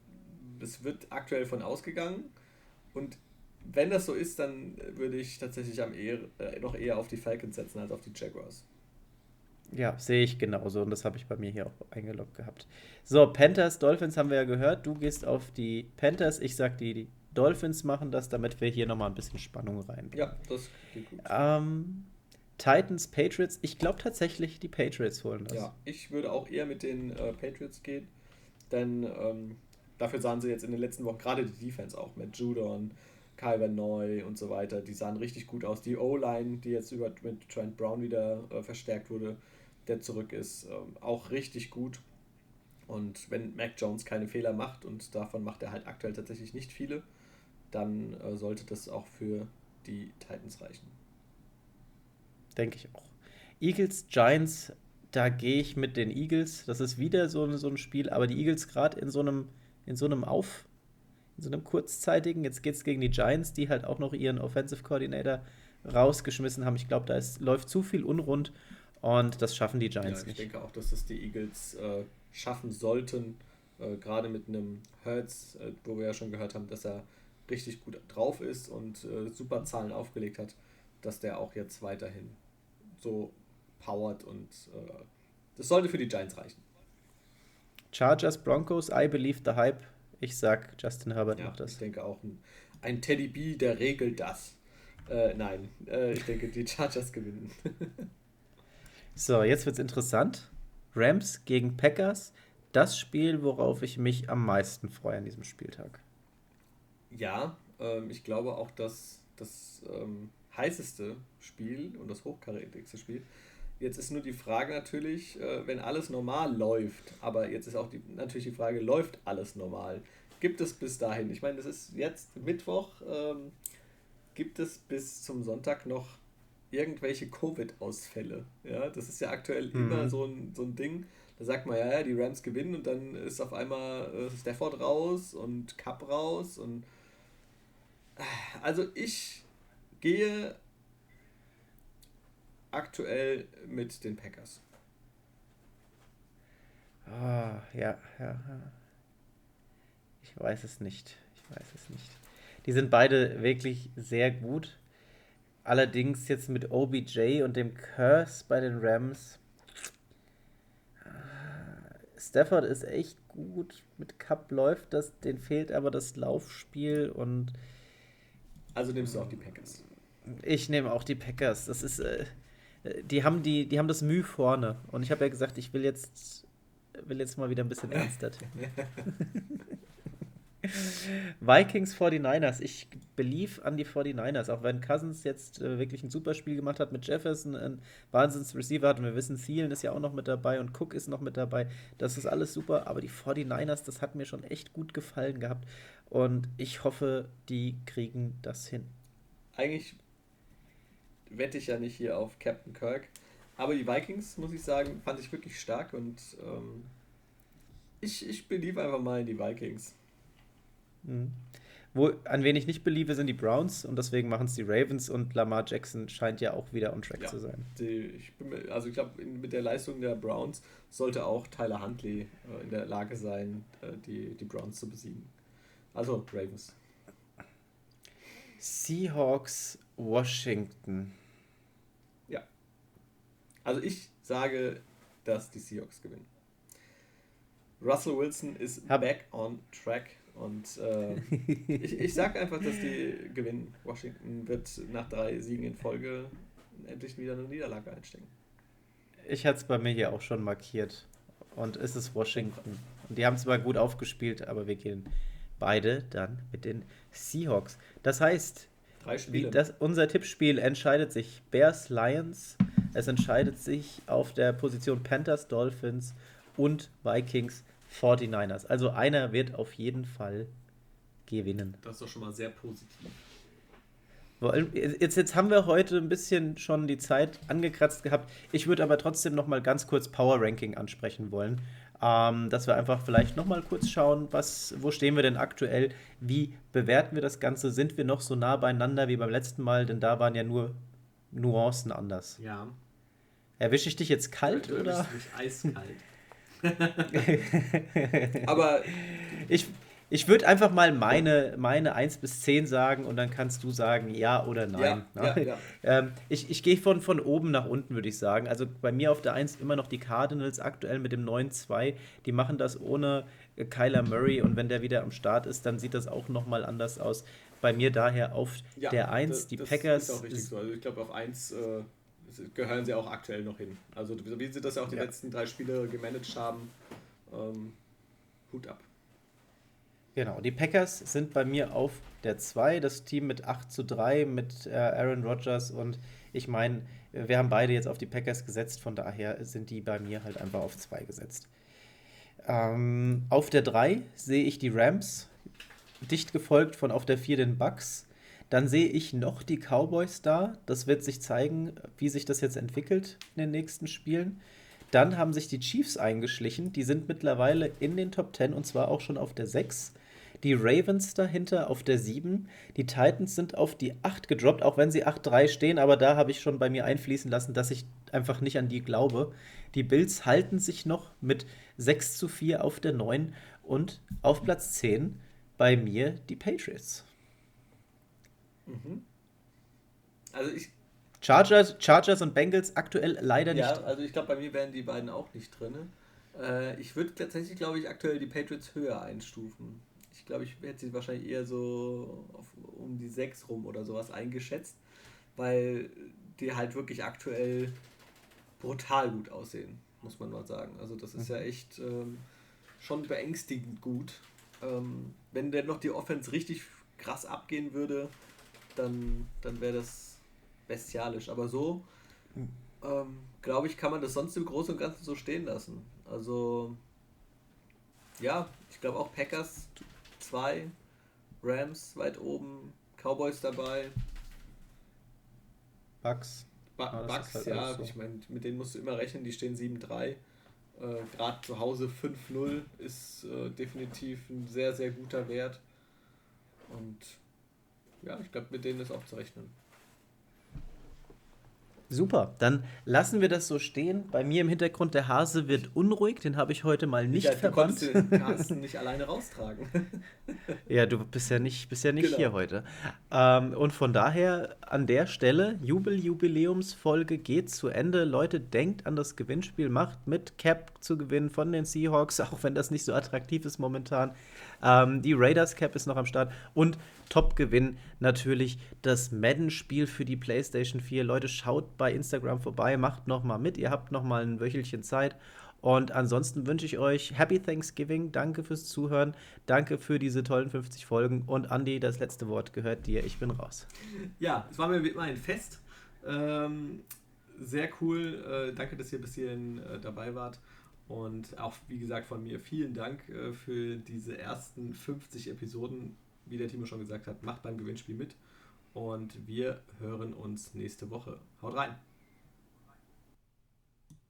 es wird aktuell von ausgegangen. Und wenn das so ist, dann würde ich tatsächlich am eher, äh, noch eher auf die Falcons setzen als auf die Jaguars. Ja, sehe ich genauso und das habe ich bei mir hier auch eingeloggt gehabt. So, Panthers, Dolphins haben wir ja gehört. Du gehst auf die Panthers, ich sag die, die Dolphins machen das, damit wir hier nochmal ein bisschen Spannung rein. Ja, das geht gut. Ähm, Titans, Patriots. Ich glaube tatsächlich, die Patriots holen das. Ja, ich würde auch eher mit den äh, Patriots gehen, denn ähm, dafür sahen sie jetzt in den letzten Wochen gerade die Defense auch mit Judon, Kyber Neu und so weiter, die sahen richtig gut aus. Die O-Line, die jetzt über mit Trent Brown wieder äh, verstärkt wurde, der zurück ist, ähm, auch richtig gut. Und wenn Mac Jones keine Fehler macht, und davon macht er halt aktuell tatsächlich nicht viele, dann äh, sollte das auch für die Titans reichen. Denke ich auch. Eagles, Giants, da gehe ich mit den Eagles. Das ist wieder so, so ein Spiel, aber die Eagles gerade in so einem, in so einem Auf, in so einem kurzzeitigen, jetzt geht es gegen die Giants, die halt auch noch ihren Offensive Coordinator rausgeschmissen haben. Ich glaube, da ist, läuft zu viel unrund und das schaffen die Giants ja, nicht. Ich denke auch, dass das die Eagles äh, schaffen sollten, äh, gerade mit einem Hertz, äh, wo wir ja schon gehört haben, dass er richtig gut drauf ist und äh, super Zahlen aufgelegt hat, dass der auch jetzt weiterhin so powert und äh, das sollte für die Giants reichen. Chargers, Broncos, I believe the hype. Ich sag, Justin Herbert ja, macht das. Ich denke auch, ein, ein Teddy B, der regelt das. Äh, nein, ich denke, die Chargers gewinnen. so, jetzt wird's interessant. Rams gegen Packers. Das Spiel, worauf ich mich am meisten freue an diesem Spieltag. Ja, ähm, ich glaube auch, dass das ähm, heißeste Spiel und das hochkarätigste Spiel. Jetzt ist nur die Frage natürlich, äh, wenn alles normal läuft, aber jetzt ist auch die, natürlich die Frage, läuft alles normal? Gibt es bis dahin, ich meine, das ist jetzt Mittwoch, ähm, gibt es bis zum Sonntag noch irgendwelche Covid-Ausfälle? Ja, das ist ja aktuell mhm. immer so ein, so ein Ding. Da sagt man, ja, ja, die Rams gewinnen und dann ist auf einmal äh, Stafford raus und Cup raus und also ich gehe aktuell mit den Packers. Ah, ja, ja, ja. Ich weiß es nicht. Ich weiß es nicht. Die sind beide wirklich sehr gut. Allerdings jetzt mit OBJ und dem Curse bei den Rams. Stafford ist echt gut. Mit Cup läuft das, den fehlt aber das Laufspiel und. Also nimmst du auch die Packers. Ich nehme auch die Packers. Das ist. Äh, die haben die, die haben das Mühe vorne. Und ich habe ja gesagt, ich will jetzt, will jetzt mal wieder ein bisschen ernster Vikings 49ers. Ich belief an die 49ers, auch wenn Cousins jetzt äh, wirklich ein super Spiel gemacht hat mit Jefferson, ein Wahnsinns-Receiver hat und wir wissen, Thielen ist ja auch noch mit dabei und Cook ist noch mit dabei. Das ist alles super, aber die 49ers, das hat mir schon echt gut gefallen gehabt und ich hoffe, die kriegen das hin. Eigentlich wette ich ja nicht hier auf Captain Kirk, aber die Vikings, muss ich sagen, fand ich wirklich stark und ähm, ich, ich beliebe einfach mal in die Vikings. Mhm. Wo, an wen ich nicht beliebe, sind die Browns und deswegen machen es die Ravens und Lamar Jackson scheint ja auch wieder on track ja, zu sein. Die, ich bin, also ich glaube, mit der Leistung der Browns sollte auch Tyler Huntley äh, in der Lage sein, äh, die, die Browns zu besiegen. Also Ravens. Seahawks, Washington. Ja. Also ich sage, dass die Seahawks gewinnen. Russell Wilson ist Hab back on track und äh, ich, ich sage einfach, dass die gewinnen. Washington wird nach drei Siegen in Folge endlich wieder eine Niederlage einstecken. Ich hatte es bei mir hier auch schon markiert. Und es ist Washington. Und die haben zwar gut aufgespielt, aber wir gehen beide dann mit den Seahawks. Das heißt, Drei Spiele. Das, unser Tippspiel entscheidet sich Bears, Lions. Es entscheidet sich auf der Position Panthers, Dolphins und Vikings 49ers. Also einer wird auf jeden Fall gewinnen. Das ist doch schon mal sehr positiv. Jetzt, jetzt haben wir heute ein bisschen schon die Zeit angekratzt gehabt. Ich würde aber trotzdem noch mal ganz kurz Power Ranking ansprechen wollen. Ähm, dass wir einfach vielleicht noch mal kurz schauen, was, wo stehen wir denn aktuell? Wie bewerten wir das Ganze? Sind wir noch so nah beieinander wie beim letzten Mal? Denn da waren ja nur Nuancen anders. Ja. Erwische ich dich jetzt kalt oder? Mich eiskalt. Aber ich, ich würde einfach mal meine, meine 1 bis 10 sagen und dann kannst du sagen ja oder nein. Ja, ne? ja, ja. Ähm, ich ich gehe von, von oben nach unten, würde ich sagen. Also bei mir auf der 1 immer noch die Cardinals aktuell mit dem 9-2. Die machen das ohne Kyler Murray und wenn der wieder am Start ist, dann sieht das auch nochmal anders aus. Bei mir daher auf der 1, das, die das Packers. Ist auch richtig so. Also ich glaube auf 1 äh, gehören sie auch aktuell noch hin. Also wie sie das ja auch die letzten drei Spiele gemanagt haben, ähm, Hut ab. Genau, die Packers sind bei mir auf der 2, das Team mit 8 zu 3 mit äh, Aaron Rodgers und ich meine, wir haben beide jetzt auf die Packers gesetzt, von daher sind die bei mir halt einfach auf 2 gesetzt. Ähm, auf der 3 sehe ich die Rams, dicht gefolgt von auf der 4 den Bucks. Dann sehe ich noch die Cowboys da. Das wird sich zeigen, wie sich das jetzt entwickelt in den nächsten Spielen. Dann haben sich die Chiefs eingeschlichen. Die sind mittlerweile in den Top 10 und zwar auch schon auf der 6. Die Ravens dahinter auf der 7. Die Titans sind auf die 8 gedroppt, auch wenn sie 8-3 stehen, aber da habe ich schon bei mir einfließen lassen, dass ich einfach nicht an die glaube. Die Bills halten sich noch mit 6 zu 4 auf der 9 und auf Platz 10 bei mir die Patriots. Mhm. Also ich. Chargers, Chargers und Bengals aktuell leider ja, nicht. Ja, also ich glaube, bei mir wären die beiden auch nicht drin. Äh, ich würde tatsächlich, glaube ich, aktuell die Patriots höher einstufen. Ich glaube, ich hätte sie wahrscheinlich eher so auf, um die 6 rum oder sowas eingeschätzt, weil die halt wirklich aktuell brutal gut aussehen, muss man mal sagen. Also das ist ja echt ähm, schon beängstigend gut. Ähm, wenn denn noch die Offense richtig krass abgehen würde, dann, dann wäre das bestialisch. Aber so, hm. ähm, glaube ich, kann man das sonst im Großen und Ganzen so stehen lassen. Also, ja, ich glaube auch Packers 2, Rams weit oben, Cowboys dabei. Bucks. Ba ja, Bucks, halt ja, so. ich meine, mit denen musst du immer rechnen, die stehen 7-3. Äh, Gerade zu Hause 5-0 ist äh, definitiv ein sehr, sehr guter Wert. Und ja, ich glaube, mit denen ist auch zu rechnen. Super, dann lassen wir das so stehen. Bei mir im Hintergrund, der Hase wird unruhig, den habe ich heute mal nicht ja, verbannt. Du konntest den Carsten nicht alleine raustragen. ja, du bist ja nicht, bist ja nicht genau. hier heute. Ähm, und von daher an der Stelle, Jubel-Jubiläumsfolge geht zu Ende. Leute, denkt an das Gewinnspiel, macht mit Cap zu gewinnen von den Seahawks, auch wenn das nicht so attraktiv ist momentan. Ähm, die Raiders Cap ist noch am Start und Top-Gewinn natürlich das Madden-Spiel für die PlayStation 4. Leute, schaut bei Instagram vorbei, macht noch mal mit. Ihr habt noch mal ein Wöchelchen Zeit. Und ansonsten wünsche ich euch Happy Thanksgiving. Danke fürs Zuhören. Danke für diese tollen 50 Folgen. Und Andy, das letzte Wort gehört dir. Ich bin raus. Ja, es war mir wie immer ein Fest. Ähm, sehr cool. Äh, danke, dass ihr bis hierhin äh, dabei wart. Und auch, wie gesagt, von mir vielen Dank äh, für diese ersten 50 Episoden. Wie der Timo schon gesagt hat, macht beim Gewinnspiel mit. Und wir hören uns nächste Woche. Haut rein!